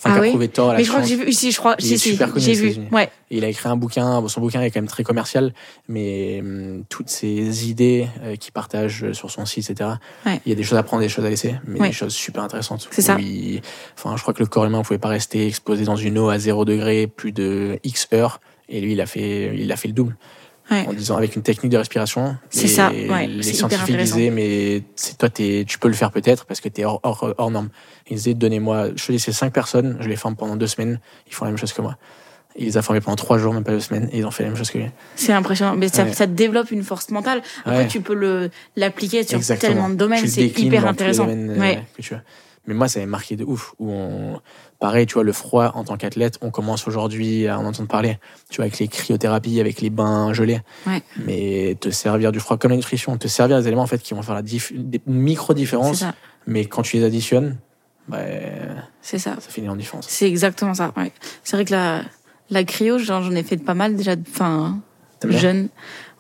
Enfin, Ah qui a oui prouvé tort à la mais je crois que j'ai vu, si, je crois, Il si, est si, super connu j'ai vu. Ouais. Et il a écrit un bouquin, bon, son bouquin est quand même très commercial, mais hum, toutes ces idées euh, qu'il partage euh, sur son site, etc. Ouais. Il y a des choses à prendre, des choses à laisser, mais Ouais. des choses super intéressantes. C'est ça. il- Enfin, je crois que le corps humain ne pouvait pas rester exposé dans une eau à 0 degré plus de X heures, et lui, il a fait, il a fait le double. Ouais. En disant avec une technique de respiration. C'est ça, ouais, Les scientifiques disaient, mais c'est toi, t'es- tu peux le faire peut-être parce que tu es hors, hors, hors norme. Ils disaient, donnez-moi, je ces cinq personnes, je les forme pendant deux semaines, ils font la même chose que moi. Il les a formés pendant trois jours, même pas deux semaines, et ils ont fait la même chose que lui. C'est impressionnant. Mais ça, Ouais. ça développe une force mentale. Après, Ouais. tu peux l'appliquer sur Exactement. tellement de domaines. C'est hyper intéressant. euh, Ouais. que tu. Mais moi, ça m'avait marqué de ouf. Où on... Pareil, tu vois, le froid en tant qu'athlète, on commence aujourd'hui à en entendre parler. Tu vois, avec les cryothérapies, avec les bains gelés. Ouais. Mais te servir du froid comme la nutrition, te servir des éléments en fait qui vont faire la diff- des micro-différences. Mais quand tu les additionnes, bah, C'est ça. ça une énorme différence. C'est exactement ça. Ouais. C'est vrai que la, la cryo, j'en ai fait pas mal déjà, enfin, jeune.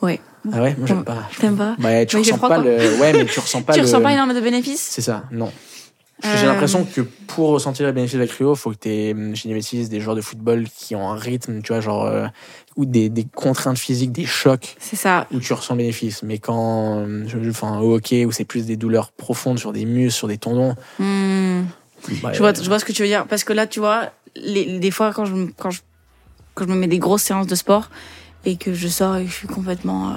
Ouais. Ah ouais, moi j'aime pas. T'aimes pas Bah, tu ressens pas le. Ouais, mais tu ressens pas Tu le. ressens pas énormément de bénéfices? C'est ça, non. J'ai Euh, l'impression que pour ressentir les bénéfices de la cryo, faut que tu aies, chez les métis, des joueurs de football qui ont un rythme, tu vois, genre, euh, ou des, des contraintes physiques, des chocs, C'est ça. où tu ressens le bénéfice. Mais quand, euh, je- enfin, au hockey, où c'est plus des douleurs profondes sur des muscles, sur des tendons, bah, Je vois, je vois ce que tu veux dire. Parce que là, tu vois, les, des fois, quand je, me- quand, je, quand je me mets des grosses séances de sport et que je sors et que je suis complètement. euh,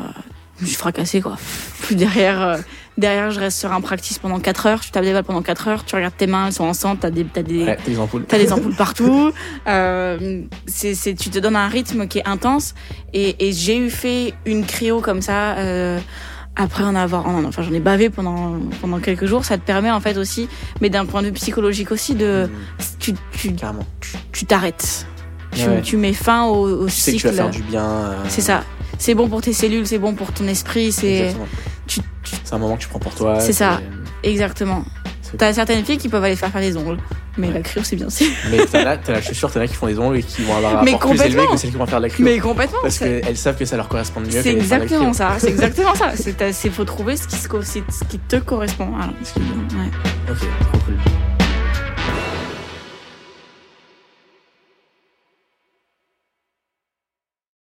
je suis fracassée, quoi. Plus derrière, euh, Derrière, je reste sur un practice pendant 4 heures. Tu tapes des balles pendant 4 heures. Tu regardes tes mains, elles sont ensemble. T'as des, t'as des, Ouais, des ampoules. T'as des ampoules partout. Euh, c'est, c'est, tu te donnes un rythme qui est intense. Et, et j'ai eu fait une cryo comme ça. Euh, après en avoir, oh non, enfin j'en ai bavé pendant pendant quelques jours. Ça te permet en fait aussi, mais d'un point de vue psychologique aussi, de Mmh, tu tu tu t'arrêtes. Tu, Ouais. tu mets fin au, au Tu sais que tu cycle. vas faire du bien. euh, C'est ça. C'est bon pour tes cellules, c'est bon pour ton esprit, c'est Exactement. C'est un moment que tu prends pour toi. C'est ça. exactement. T'as certaines filles qui peuvent aller faire faire des ongles, mais Ouais. la cryo c'est bien aussi. Mais t'as là, t'as là, je suis sûr, t'en as qui font des ongles et qui vont avoir un rapport plus élevé que celles qui vont faire de la. Mais complètement. Parce qu'elles savent que ça leur correspond mieux. C'est exactement ça. C'est exactement ça. C'est faut trouver ce qui, ce qui te correspond. Ouais. Ok, trop cool.